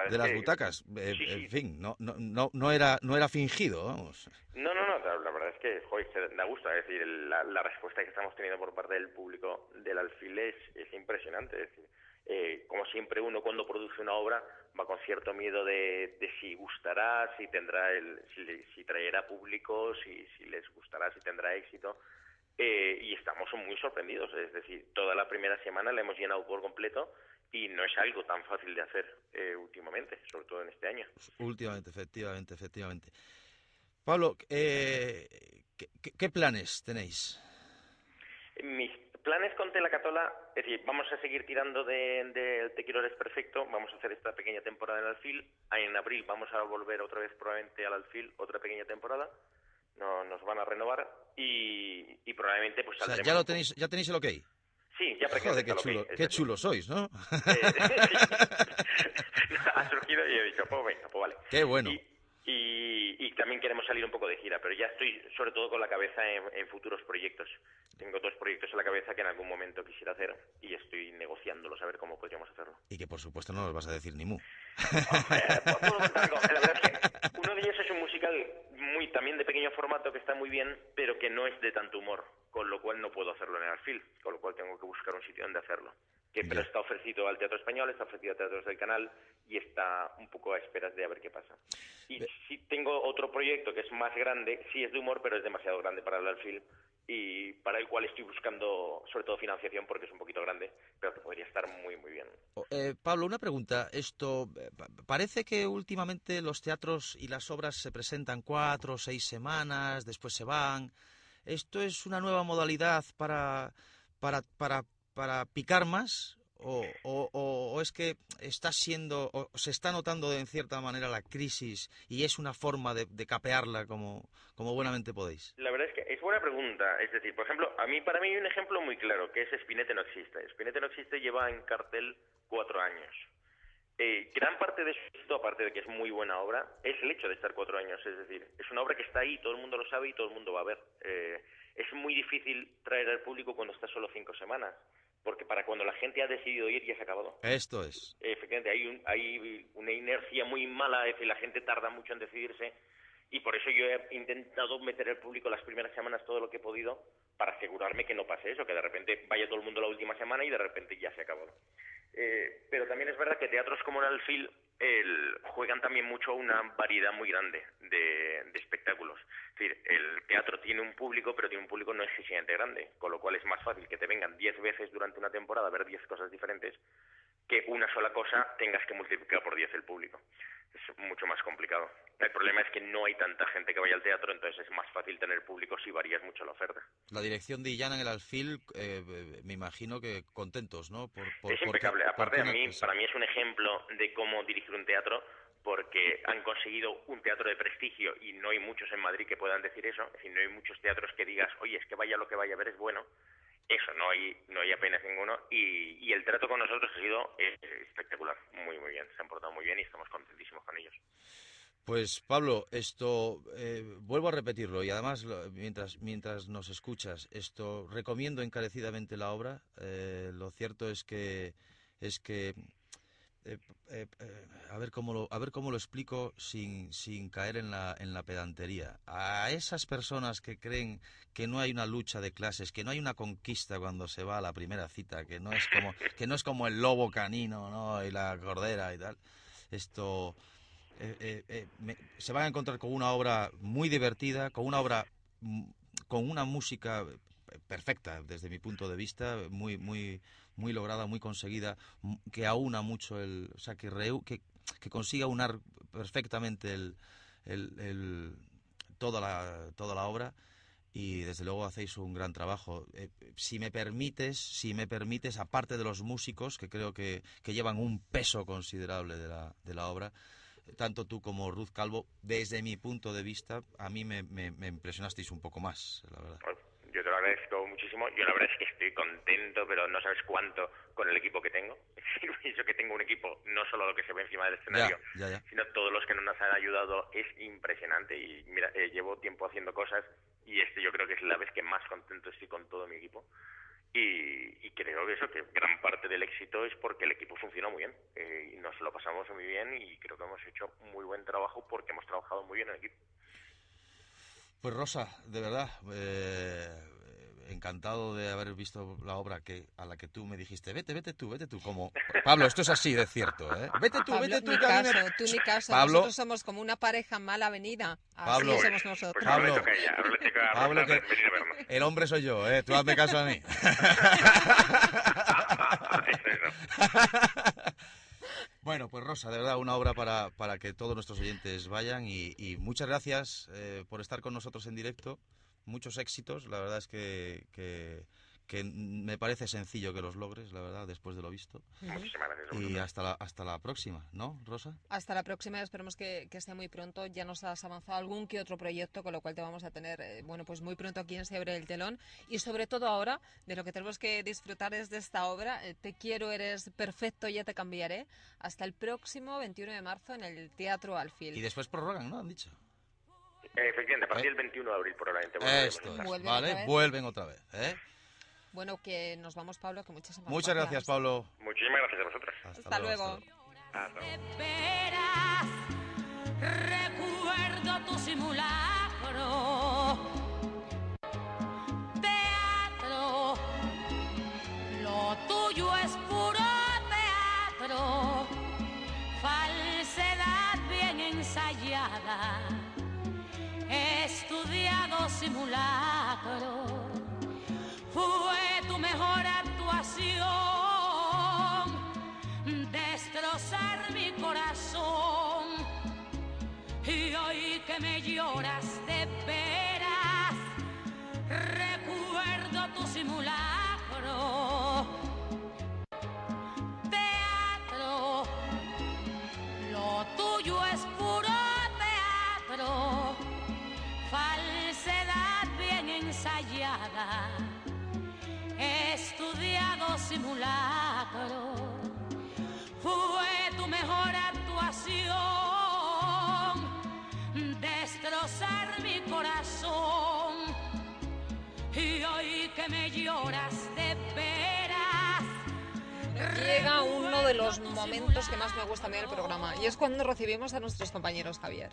de las butacas. Eh, en fin, no, no, no, era, no era fingido, vamos. No, no, no, la verdad que joder, da gusto. Es decir, la, la, respuesta que estamos teniendo por parte del público del alfil es, es impresionante. Es decir, eh, como siempre uno cuando produce una obra va con cierto miedo de, si gustará, si tendrá el, si, traerá público, si, si, les gustará, si tendrá éxito. Eh, y estamos muy sorprendidos, es decir, toda la primera semana la hemos llenado por completo y no es algo tan fácil de hacer eh, últimamente, sobre todo en este año. Últimamente, efectivamente, efectivamente. Pablo, ¿qué, qué planes tenéis? Mis planes con Telacatola, es decir, vamos a seguir tirando de, de, Te quiero eres perfecto, vamos a hacer esta pequeña temporada en Alfil, en abril vamos a volver otra vez probablemente al Alfil, otra pequeña temporada, no, nos van a renovar y, y probablemente pues o ya lo tenéis, ya tenéis el ok. Sí, ya Joder, qué chulo, qué chulo sois, ¿no? Eh, ha surgido y he dicho, pues venga, pues vale. Qué bueno. Y, también queremos salir un poco de gira, pero ya estoy sobre todo con la cabeza en, futuros proyectos. Tengo dos proyectos en la cabeza que en algún momento quisiera hacer y estoy negociándolos a ver cómo podríamos hacerlo. Y que por supuesto no nos vas a decir ni mu. La verdad es que uno de ellos es un musical muy también de pequeño formato que está muy bien, pero que no es de tanto humor, con lo cual no puedo hacerlo en el Alfil, con lo cual tengo que buscar un sitio donde hacerlo que pero está ofrecido al Teatro Español, está ofrecido a teatros del canal y está un poco a esperas de a ver qué pasa. Y si tengo otro proyecto que es más grande, sí es de humor, pero es demasiado grande para el alfil y para el cual estoy buscando sobre todo financiación porque es un poquito grande, pero que podría estar muy muy bien. Eh, Pablo, una pregunta. Esto eh, parece que últimamente los teatros y las obras se presentan cuatro o seis semanas, después se van. ¿Esto es una nueva modalidad para, para, para para picar más o, es que está siendo, o se está notando en cierta manera la crisis y es una forma de, capearla como, como buenamente podéis? La verdad es que es buena pregunta. Es decir, por ejemplo, a mí para mí hay un ejemplo muy claro, que es Spinete no existe. Spinete no existe lleva en cartel cuatro años. Eh, gran parte de esto, aparte de que es muy buena obra, es el hecho de estar cuatro años. Es decir, es una obra que está ahí, todo el mundo lo sabe y todo el mundo va a ver. Eh, es muy difícil traer al público cuando está solo cinco semanas, porque para cuando la gente ha decidido ir ya se ha acabado. Esto es. Efectivamente, hay, hay una inercia muy mala, es decir, la gente tarda mucho en decidirse y por eso yo he intentado meter al público las primeras semanas todo lo que he podido para asegurarme que no pase eso, que de repente vaya todo el mundo la última semana y de repente ya se acabó. Eh, pero también es verdad que teatros como el Alfil el, juegan también mucho una variedad muy grande de, espectáculos. Es decir, el teatro tiene un público, pero tiene un público no excesivamente grande, con lo cual es más fácil que te vengan 10 veces durante una temporada a ver 10 cosas diferentes que una sola cosa tengas que multiplicar por 10 el público es mucho más complicado. El problema es que no hay tanta gente que vaya al teatro, entonces es más fácil tener público si varías mucho la oferta. La dirección de Illana en el Alfil, eh, me imagino que contentos, ¿no? es impecable. Aparte, a mí, para mí es un ejemplo de cómo dirigir un teatro porque han conseguido un teatro de prestigio y no hay muchos en Madrid que puedan decir eso. Es decir, no hay muchos teatros que digas, oye, es que vaya lo que vaya a ver es bueno eso, no hay, no hay apenas ninguno y, y el trato con nosotros ha sido eh, espectacular, muy, muy bien, se han portado muy bien y estamos contentísimos con ellos. Pues Pablo, esto eh, vuelvo a repetirlo y además mientras mientras nos escuchas esto recomiendo encarecidamente la obra. Eh, lo cierto es que es que eh, eh, a ver cómo lo, a ver cómo lo explico sin, sin caer en la, en la pedantería. A esas personas que creen que no hay una lucha de clases, que no hay una conquista cuando se va a la primera cita, que no es como, que no es como el lobo canino ¿no? y la cordera y tal, esto se van a encontrar con una obra muy divertida, con una obra mm, con una música perfecta desde mi punto de vista, muy, muy, muy lograda, muy conseguida, que aúna mucho el, o sea, que, que, consiga unar perfectamente el, el, toda, la, toda la obra y desde luego hacéis un gran trabajo. Eh, si me permites, si me permites, aparte de los músicos que creo que, que llevan un peso considerable de la, de la obra, tanto tú como Ruth Calvo, desde mi punto de vista, a mí me, me, me impresionasteis un poco más, la verdad. Agradezco muchísimo. Yo la verdad es que estoy contento, pero no sabes cuánto con el equipo que tengo. Pienso que tengo un equipo, no solo lo que se ve encima del escenario, sino todos los que nos han ayudado. Es impresionante. Y mira, eh, llevo tiempo haciendo cosas y este yo creo que es la vez que más contento estoy con todo mi equipo. Y, creo que eso, que gran parte del éxito es porque el equipo funciona muy bien. Eh, y nos lo pasamos muy bien y creo que hemos hecho muy buen trabajo porque hemos trabajado muy bien en equipo. Pues Rosa, de verdad, eh, encantado de haber visto la obra que a la que tú me dijiste, vete, vete tú, vete tú, como Pablo, esto es así de cierto, ¿eh? Vete tú, vete tú. Ni caso, tú ni caso, nosotros somos como una pareja mala venida, así Pablo, somos nosotros. Pablo, Pablo que el hombre soy yo, ¿eh? Tú hazme caso a mí. Bueno, pues Rosa, de verdad, una obra para, para que todos nuestros oyentes vayan y, muchas gracias eh, por estar con nosotros en directo. Muchos éxitos, la verdad es que, que, que me parece sencillo que los logres, la verdad, después de lo visto. Muchísimas gracias. Y hasta la, hasta la próxima, ¿no, Rosa? Hasta la próxima, esperemos que, que esté muy pronto. Ya nos has avanzado algún que otro proyecto, con lo cual te vamos a tener, eh, bueno, pues muy pronto aquí en Se abre el telón. Y sobre todo ahora, de lo que tenemos que disfrutar es de esta obra. Eh, te quiero, eres perfecto, ya te cambiaré. Hasta el próximo 21 de marzo en el Teatro Alfil. Y después prorrogan, ¿no? Han dicho. Efectivamente, a partir del 21 de abril probablemente. Esto es, ¿vale? Vuelven otra vez, ¿eh? Bueno, que nos vamos, Pablo, que muchísimas Muchas gracias, Pablo. Muchísimas gracias a vosotros. Hasta, luego. recuerdo tu simulacro. Teatro, lo tuyo es puro teatro. Falsedad bien ensayada, simulacro simulacro. Fue tu mejor actuación, destrozar mi corazón. Y hoy que me lloras de veras. Llega uno de los momentos que más me gusta a mí del programa y es cuando recibimos a nuestros compañeros Javier.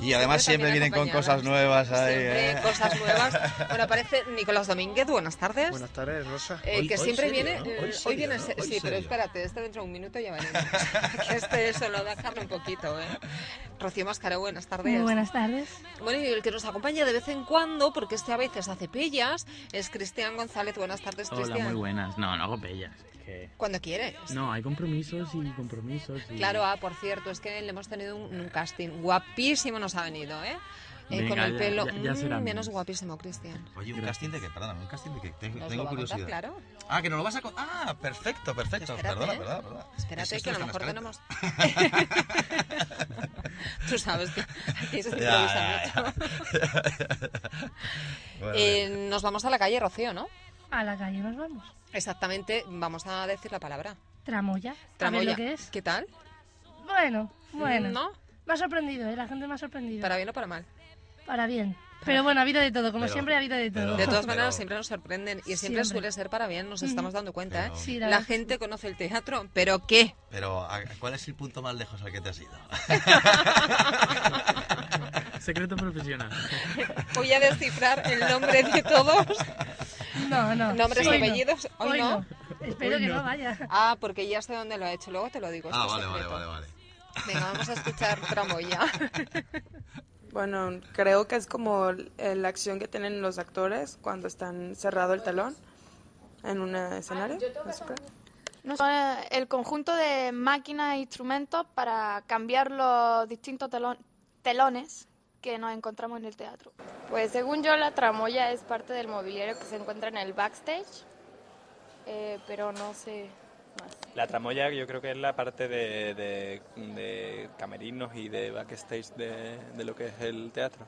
Y además siempre, vienen con cosas nuevas ahí. Siempre ¿eh? cosas nuevas. Bueno, aparece Nicolás Domínguez, buenas tardes. Buenas tardes, Rosa. Eh, Hoy- que hoy siempre serio, viene. ¿no? eh, Hoy Hoy, serio, viene. ¿no? sí, pero serio. espérate, este dentro de un minuto ya venimos. que este solo dejarlo un poquito, ¿eh? Rocío Mascaro, buenas tardes. Muy buenas tardes. Bueno, y el que nos acompaña de vez en cuando, porque este a veces hace pellas, es Cristian González. Buenas tardes, Hola, Cristian. muy buenas. No, no hago pellas. Que... Cuando quieres. No, hay compromisos y compromisos. Y... Claro, ah, por cierto, es que le hemos tenido un, un casting guapísimo, nos ha venido, ¿eh? Eh, con Venga, el ya- pelo ya- ya mm, será menos menos. guapísimo, Cristian. Oye, ¿un Gracias. casting de qué? Perdóname, ¿un casting de qué? Tengo, Nos tengo lo a contar, curiosidad. claro. Ah, que no lo vas a contar. Ah, perfecto, perfecto. Espérate, perdona, ¿eh? perdona, perdona. Espérate, Es que a lo mejor tenemos. en Tú sabes que aquí se improvisa mucho. Eh, nos vamos a la calle, Rocío, ¿no? A la calle nos vamos. Exactamente, vamos a decir la palabra. Tramoya. A ver Tramoya. lo que es. ¿Qué tal? Bueno, bueno. ¿No? Me ha sorprendido, ¿eh? La gente me ha sorprendido. ¿Para bien o para mal? Para bien. Pero bueno, ha habido de todo. Como Pero- siempre ha habido de todo. pero- De todas Pero- maneras, siempre nos sorprenden y siempre, Siempre. suele ser para bien, nos estamos dando cuenta, Pero- ¿eh? Sí, la La gente conoce el teatro, ¿pero qué? Pero, ¿a- ¿cuál es el punto más lejos al que te has ido? Secreto profesional. Voy a descifrar el nombre de todos. No, no. Nombres y Hoy no. apellidos. Hoy, Hoy no. no. Espero Hoy que no. no vaya. Ah, porque ya sé dónde lo ha hecho. Luego te lo digo. ah, vale, vale, vale, vale. Venga, vamos a escuchar Tramoya. Bueno, creo que es como la acción que tienen los actores cuando están cerrado el telón en un escenario. no qué. No son el conjunto de máquinas e instrumentos para cambiar los distintos telon- telones que nos encontramos en el teatro. Pues según yo la tramoya es parte del mobiliario que se encuentra en el backstage, eh, pero no sé más. La tramoya yo creo que es la parte de, de- de camerinos y de backstage de, de lo que es el teatro.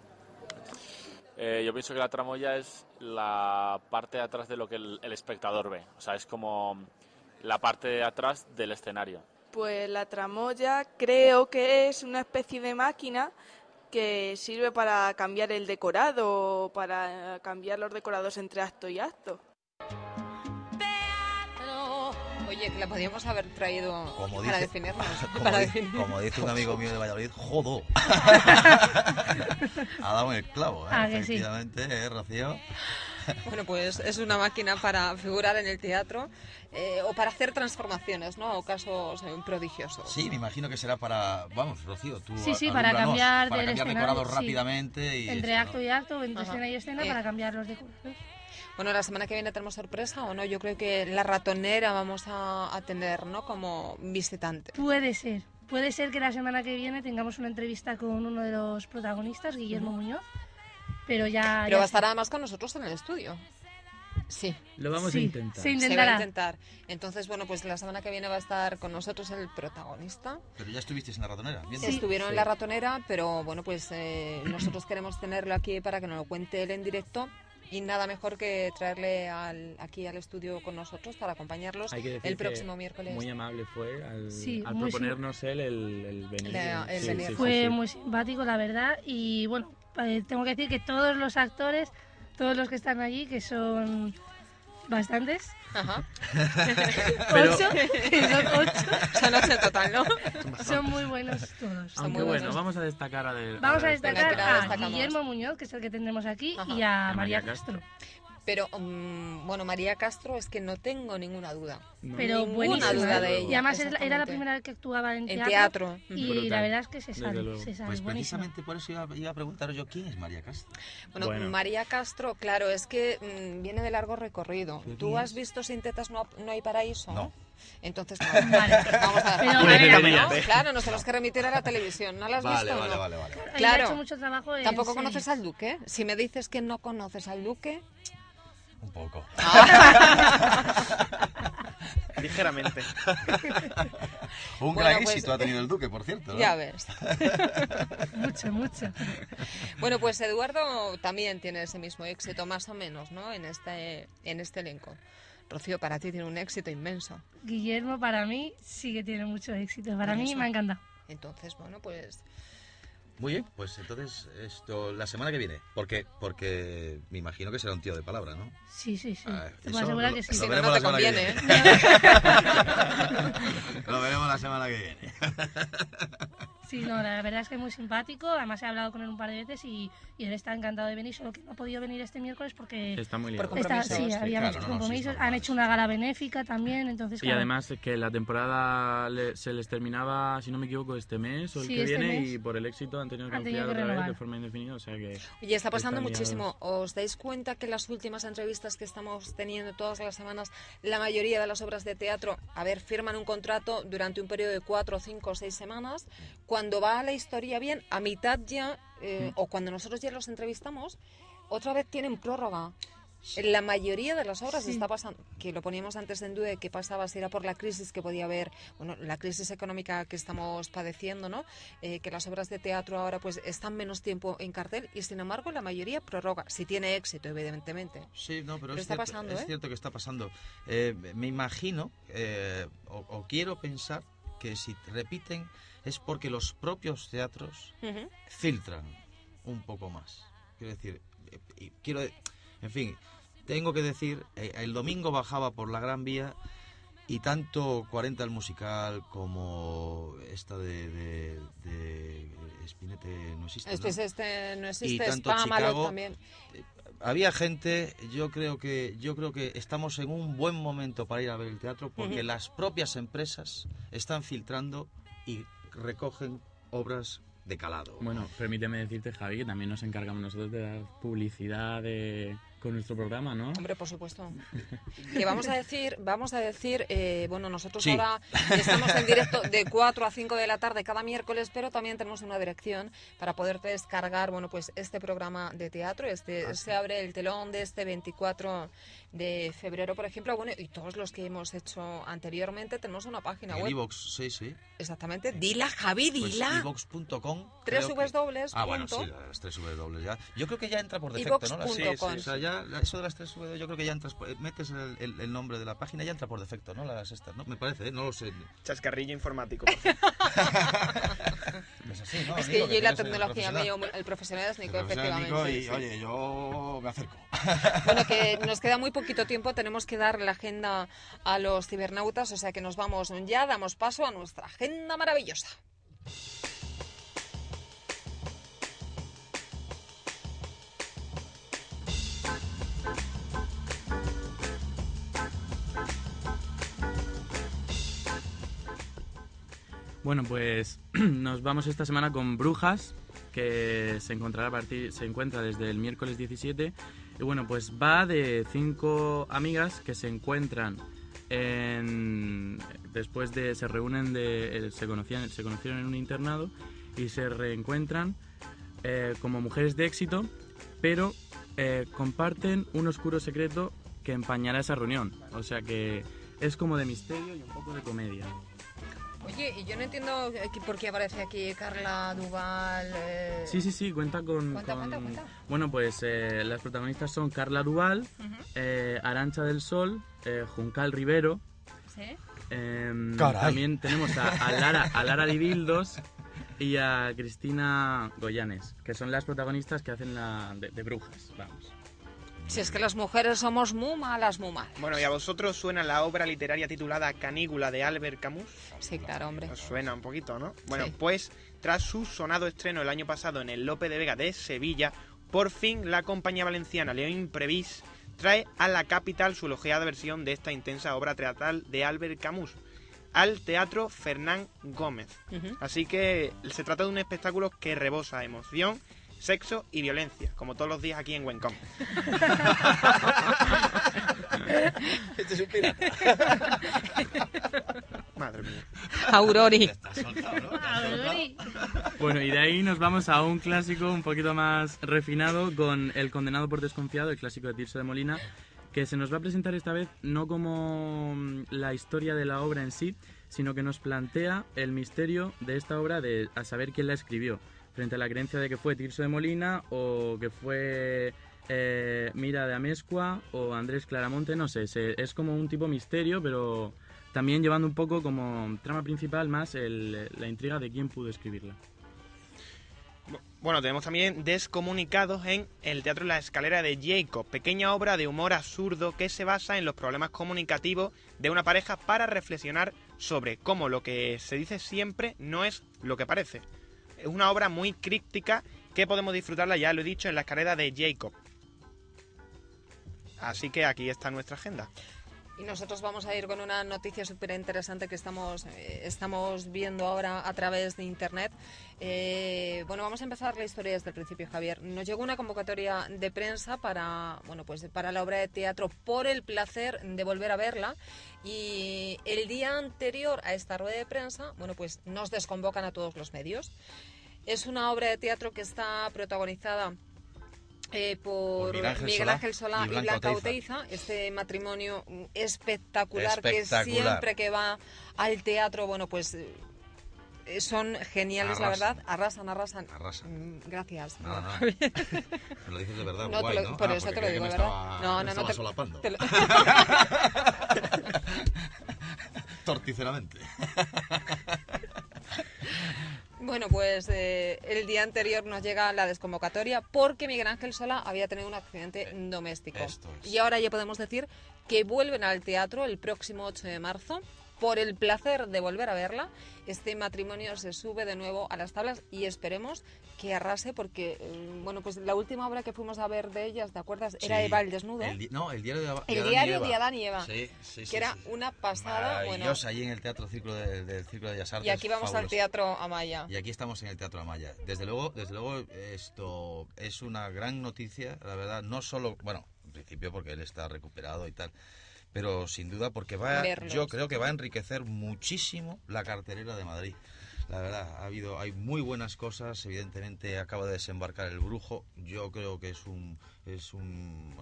Eh, yo pienso que la tramoya es la parte de atrás de lo que el, el espectador ve. O sea, es como la parte de atrás del escenario. Pues la tramoya creo que es una especie de máquina que sirve para cambiar el decorado, para cambiar los decorados entre acto y acto. Oye, que la podíamos haber traído Como para dice- definirnos. Como, para di- definir. como dice un amigo mío de Valladolid, jodo. ha dado el clavo, ¿eh? Ah, que sí. Efectivamente, ¿eh, Rocío? Bueno, pues es una máquina para figurar en el teatro eh, o para hacer transformaciones, ¿no? O casos eh, prodigiosos. Sí, me imagino que será para. Vamos, Rocío, tú. Sí, sí, para cambiar para del cambiar escenario, decorados sí. rápidamente. Y Entre eso, acto ¿no? y acto, entre Ajá. escena y escena Eh. para cambiar los decorados. Bueno, la semana que viene tenemos sorpresa o no. Yo creo que la ratonera vamos a, a tener, ¿no? Como visitante. Puede ser. Puede ser que la semana que viene tengamos una entrevista con uno de los protagonistas, Guillermo Muñoz. Pero ya. Pero ya va a estar además con nosotros en el estudio. Sí. Lo vamos Sí, a intentar. se Se va a intentar. Entonces, bueno, pues la semana que viene va a estar con nosotros el protagonista. Pero ya estuvisteis en la ratonera. viendo. Estuvieron en Sí. la ratonera, pero bueno, pues eh, nosotros queremos tenerlo aquí para que nos lo cuente él en directo. Y nada mejor que traerle al, aquí al estudio con nosotros para acompañarlos Hay que decir el que próximo miércoles. Muy amable fue al, Sí, al muy proponernos él el, el venir. La- el Sí, venir. sí, sí, Fue sí. muy simpático, la verdad. Y bueno, eh, tengo que decir que todos los actores, todos los que están allí, que son bastantes, Ajá. Pero- ocho, son ocho, Son ocho en total, ¿no? son muy buenos todos. Son Aunque muy bueno, buenos. vamos a destacar a de- Vamos a a destacar a. Guillermo Muñoz, que es el que tendremos aquí, Ajá. y a A María María Castro. Pero, mm, bueno, María Castro es que no tengo ninguna duda. No. Pero Ninguna buenísima. duda de ella, Y además era- la primera vez que actuaba en En teatro. teatro. Y Brutal. la verdad es que se sabe, Pues precisamente por eso iba, iba a preguntaros yo quién es María Castro. Bueno, Bueno. María Castro, claro, es que mm, viene de largo recorrido. ¿Pero ¿Tú has visto Sin tetas no, no hay paraíso? No. Entonces, no. Vale. vamos a Pero, dejarlo a ver, ¿no? Claro, nos tenemos que remitir a la televisión. ¿No la has Vale, visto vale, no? vale, vale. Ella Claro. ha hecho mucho trabajo en ¿Tampoco conoces al Duque? Si me dices que no conoces al Duque... Un poco. Ligeramente. Un Bueno, gran pues- éxito ha tenido el Duque, por cierto. ¿no? Ya ves. Mucho, mucho. Bueno, pues Eduardo también tiene ese mismo éxito, más o menos, ¿no? En este, en este elenco. Rocío, para ti tiene un éxito inmenso. Guillermo para mí sí que tiene mucho éxito. Para mí me ha encantado. Entonces, bueno, pues muy bien, pues entonces esto la semana que viene, porque porque me imagino que será un tío de palabra, ¿no? Sí, sí, sí. Ah, Te eso puedo asegurar lo- que sí. lo Si no, no te conviene, viene. lo veremos la semana que viene. Sí, no, la verdad es que es muy simpático. Además he hablado con él un par de veces y, y él está encantado de venir, solo que no ha podido venir este miércoles porque... Está muy liado. está- compromisos. sí, Sí, había claro, muchos no, no, sí, compromisos. es Han hecho una gala benéfica también, entonces... Y claro, además que la temporada le- se les terminaba, si no me equivoco, este mes o el Sí, que este viene mes. y por el éxito han tenido que ampliar otra vez renovar. de forma indefinida, o sea que... Oye, está pasando muchísimo. ¿Os dais cuenta que en las últimas entrevistas que estamos teniendo todas las semanas, la mayoría de las obras de teatro, a ver, firman un contrato durante un periodo de cuatro, cinco o seis semanas? Cuando va la historia bien, a mitad ya, eh, o cuando nosotros ya los entrevistamos, otra vez tienen prórroga. La mayoría de las obras Sí. está pasando, que lo poníamos antes en duda qué pasaba, si era por la crisis que podía haber, bueno, la crisis económica que estamos padeciendo, ¿no? Eh, que las obras de teatro ahora pues están menos tiempo en cartel y sin embargo la mayoría prorroga, si tiene éxito, evidentemente. Sí, no, pero, Pero es, está cierto, pasando, es ¿eh? cierto que está pasando. Eh, me imagino, eh, o, o quiero pensar, que si repiten es porque los propios teatros filtran un poco más. Quiero decir, eh, y quiero, en fin, tengo que decir, eh, el domingo bajaba por la Gran Vía y tanto 40 el musical como esta de, de, de Spinete no existe. ¿no? Este, no Y existe, tanto Spámalo Chicago, también. Había gente yo creo que yo creo que estamos en un buen momento para ir a ver el teatro porque las propias empresas están filtrando y recogen obras de calado. Bueno, permíteme decirte, Javi, que también nos encargamos nosotros de dar publicidad de- con nuestro programa, ¿no? Hombre, por supuesto. Que vamos a decir, vamos a decir, eh, bueno, nosotros Sí. ahora estamos en directo de 4 a 5 de la tarde cada miércoles, pero también tenemos una dirección para poder descargar, bueno, pues este programa de teatro. Este Ah, se abre el telón de este 24 de febrero, por ejemplo, bueno, y todos los que hemos hecho anteriormente tenemos una página en web. iVox sí sí Exactamente. Dila, Javi, pues dila. iVox.com Tres creo que- W ah bueno punto. sí las tres W ya yo creo que ya entra por defecto no Las- iVox.com. o sea ya eso de las tres W yo creo que ya entras metes el, el- el nombre de la página ya entra por defecto no las estas no me parece ¿eh? no lo sé Chascarrillo informático. es así no Es Nico, que yo y la tecnología, profesional. medio- el profesional es Nico, El profesional efectivamente. Nico y sí. oye yo me acerco Bueno, que nos queda muy poquito tiempo, tenemos que dar la agenda a los cibernautas, o sea que nos vamos ya, damos paso a nuestra agenda maravillosa. Bueno, pues nos vamos esta semana con Brujas, que se encontrará a partir, se encuentra desde el miércoles 17. Y bueno, pues va de cinco amigas que se encuentran en, después de se reúnen de eh, se conocían se conocieron en un internado y se reencuentran eh, como mujeres de éxito, pero eh, comparten un oscuro secreto que empañará esa reunión. O sea que es como de misterio y un poco de comedia. Oye, y yo no entiendo aquí por qué aparece aquí Carla Duval. eh, Sí, sí, sí, cuenta con... Cuenta, con- cuenta, cuenta. Bueno, pues eh, las protagonistas son Carla Duval, eh, Arancha del Sol, eh, Juncal Rivero. ¿Sí? em, Caray. también tenemos a, a Lara, a Lara Dibildos y a Cristina Goyanes, que son las protagonistas que hacen la de, de brujas, vamos. Si es que las mujeres somos muy malas, muy malas. Bueno, ¿y a vosotros suena la obra literaria titulada Canígula de Albert Camus? Sí, claro, hombre. Os suena un poquito, ¿no? Bueno, Sí. pues tras su sonado estreno el año pasado en el Lope de Vega de Sevilla, por fin la compañía valenciana León Imprevis trae a la capital su elogiada versión de esta intensa obra teatral de Albert Camus al Teatro Fernán Gómez. Así que se trata de un espectáculo que rebosa emoción, sexo y violencia, como todos los días aquí en Wencom. Este es un pirata. Madre mía. Aurori. Bueno, y de ahí nos vamos a un clásico un poquito más refinado con El condenado por desconfiado, el clásico de Tirso de Molina, que se nos va a presentar esta vez no como mm, la historia de la obra en sí, sino que nos plantea el misterio de esta obra de a saber quién la escribió, frente a la creencia de que fue Tirso de Molina o que fue eh, Mira de Amescua o Andrés Claramonte, no sé, es como un tipo misterio, pero también llevando un poco como trama principal más la intriga de quién pudo escribirla. Bueno, tenemos también Descomunicados en El Teatro La Escalera de Jacob, pequeña obra de humor absurdo que se basa en los problemas comunicativos de una pareja para reflexionar sobre cómo lo que se dice siempre no es lo que parece. Es una obra muy críptica que podemos disfrutarla, ya lo he dicho, en La Escalera de Jacob. Así que aquí está nuestra agenda. Y nosotros vamos a ir con una noticia súper interesante que estamos, eh, estamos viendo ahora a través de Internet. Eh, bueno, vamos a empezar la historia desde el principio, Javier. Nos llegó una convocatoria de prensa para, bueno, pues para la obra de teatro por el placer de volver a verla. Y el día anterior a esta rueda de prensa, bueno, pues nos desconvocan a todos los medios. Es una obra de teatro que está protagonizada eh, por, Miguel Ángel, Solá, y Blanca, Uteiza. este matrimonio espectacular, que siempre que va al teatro, bueno, pues eh, son geniales, la verdad. Arrasan, arrasan. Arrasan. Mm, gracias. No, no. Me lo dices de verdad, no, guay, lo, ¿no? Por ah, eso te lo digo, de verdad. no, no, no. Te, solapando. Te lo... Torticeramente. Bueno, pues eh, el día anterior nos llega la desconvocatoria porque Miguel Ángel Sola había tenido un accidente doméstico. Y ahora ya podemos decir que vuelven al teatro el próximo 8 de marzo por el placer de volver a verla, este matrimonio se sube de nuevo a las tablas y esperemos que arrase porque, eh, bueno, pues la última obra que fuimos a ver de ellas, ¿te acuerdas? Era Eva el desnudo. no, el diario de, el diario de Adán y Eva. Sí, sí, que era una pasada. Bueno, allí en el Teatro Círculo del Círculo de Bellas Artes. Y aquí vamos al Teatro Amaya. Y aquí estamos en el Teatro Amaya. Desde luego, desde luego esto es una gran noticia, la verdad, no solo, bueno, en principio porque él está recuperado y tal, pero sin duda porque va, yo creo que va a enriquecer muchísimo la cartelera de Madrid. La verdad, ha habido, hay muy buenas cosas. Evidentemente, acaba de desembarcar el Brujo. Yo creo que es un, es un,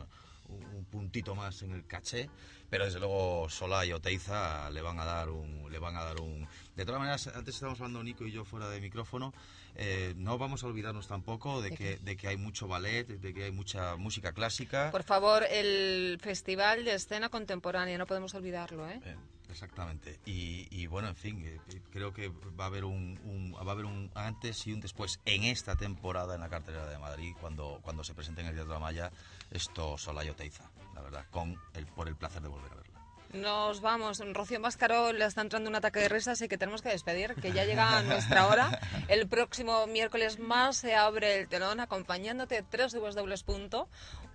un puntito más en el caché. Pero desde luego Solá y Oteiza le van a dar un, le van a dar un. De todas maneras, antes estábamos hablando Nico y yo fuera de micrófono. Eh, no vamos a olvidarnos tampoco de que, de que hay mucho ballet, de que hay mucha música clásica. Por favor, el Festival de Escena Contemporánea, no podemos olvidarlo, ¿eh? eh exactamente. Y, bueno, en fin, eh, creo que va a haber un, va a haber un antes y un después en esta temporada en la cartelera de Madrid cuando, cuando se presente en el Teatro Amaya esto Solayo Teiza, la verdad, con el, por el placer de volver a verlo. Nos vamos. Rocío Máscaro le está entrando un ataque de risa, así que tenemos que despedir, que ya llega nuestra hora. El próximo miércoles más se abre el telón acompañándote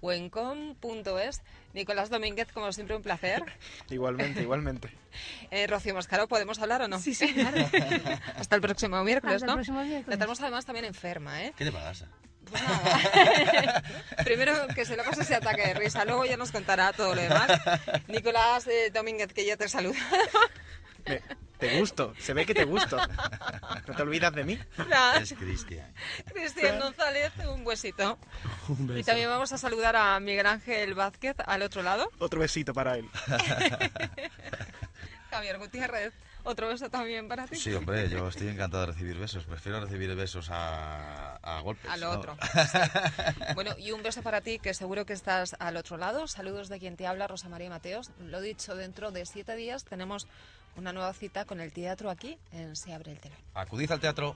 www.wencom.es. Nicolás Domínguez, como siempre, un placer. igualmente, igualmente. Eh, Rocío Máscaro, ¿podemos hablar o no? Sí, sí, claro. Hasta el próximo miércoles, Hasta ¿no? El próximo miércoles. La tenemos además también enferma, ¿eh? ¿Qué te pasa? Pues nada. Primero que se le pase ese ataque de risa, luego ya nos contará todo lo demás. Nicolás eh, Domínguez, que ya te saluda. te gusto, se ve que te gusto. No te olvidas de mí. Es Cristian. Cristian González, un huesito. Un Y también vamos a saludar a Miguel Ángel Vázquez al otro lado. Otro besito para él. Javier Gutiérrez. ¿Otro beso también para ti? Sí, hombre, yo estoy encantado de recibir besos. Prefiero recibir besos a, a golpes. A lo otro. Bueno, y un beso para ti, que seguro que estás al otro lado. Saludos de quien te habla, Rosa María Mateos. Lo dicho, dentro de siete días tenemos una nueva cita con el teatro aquí en Se abre el telón. Acudid al teatro.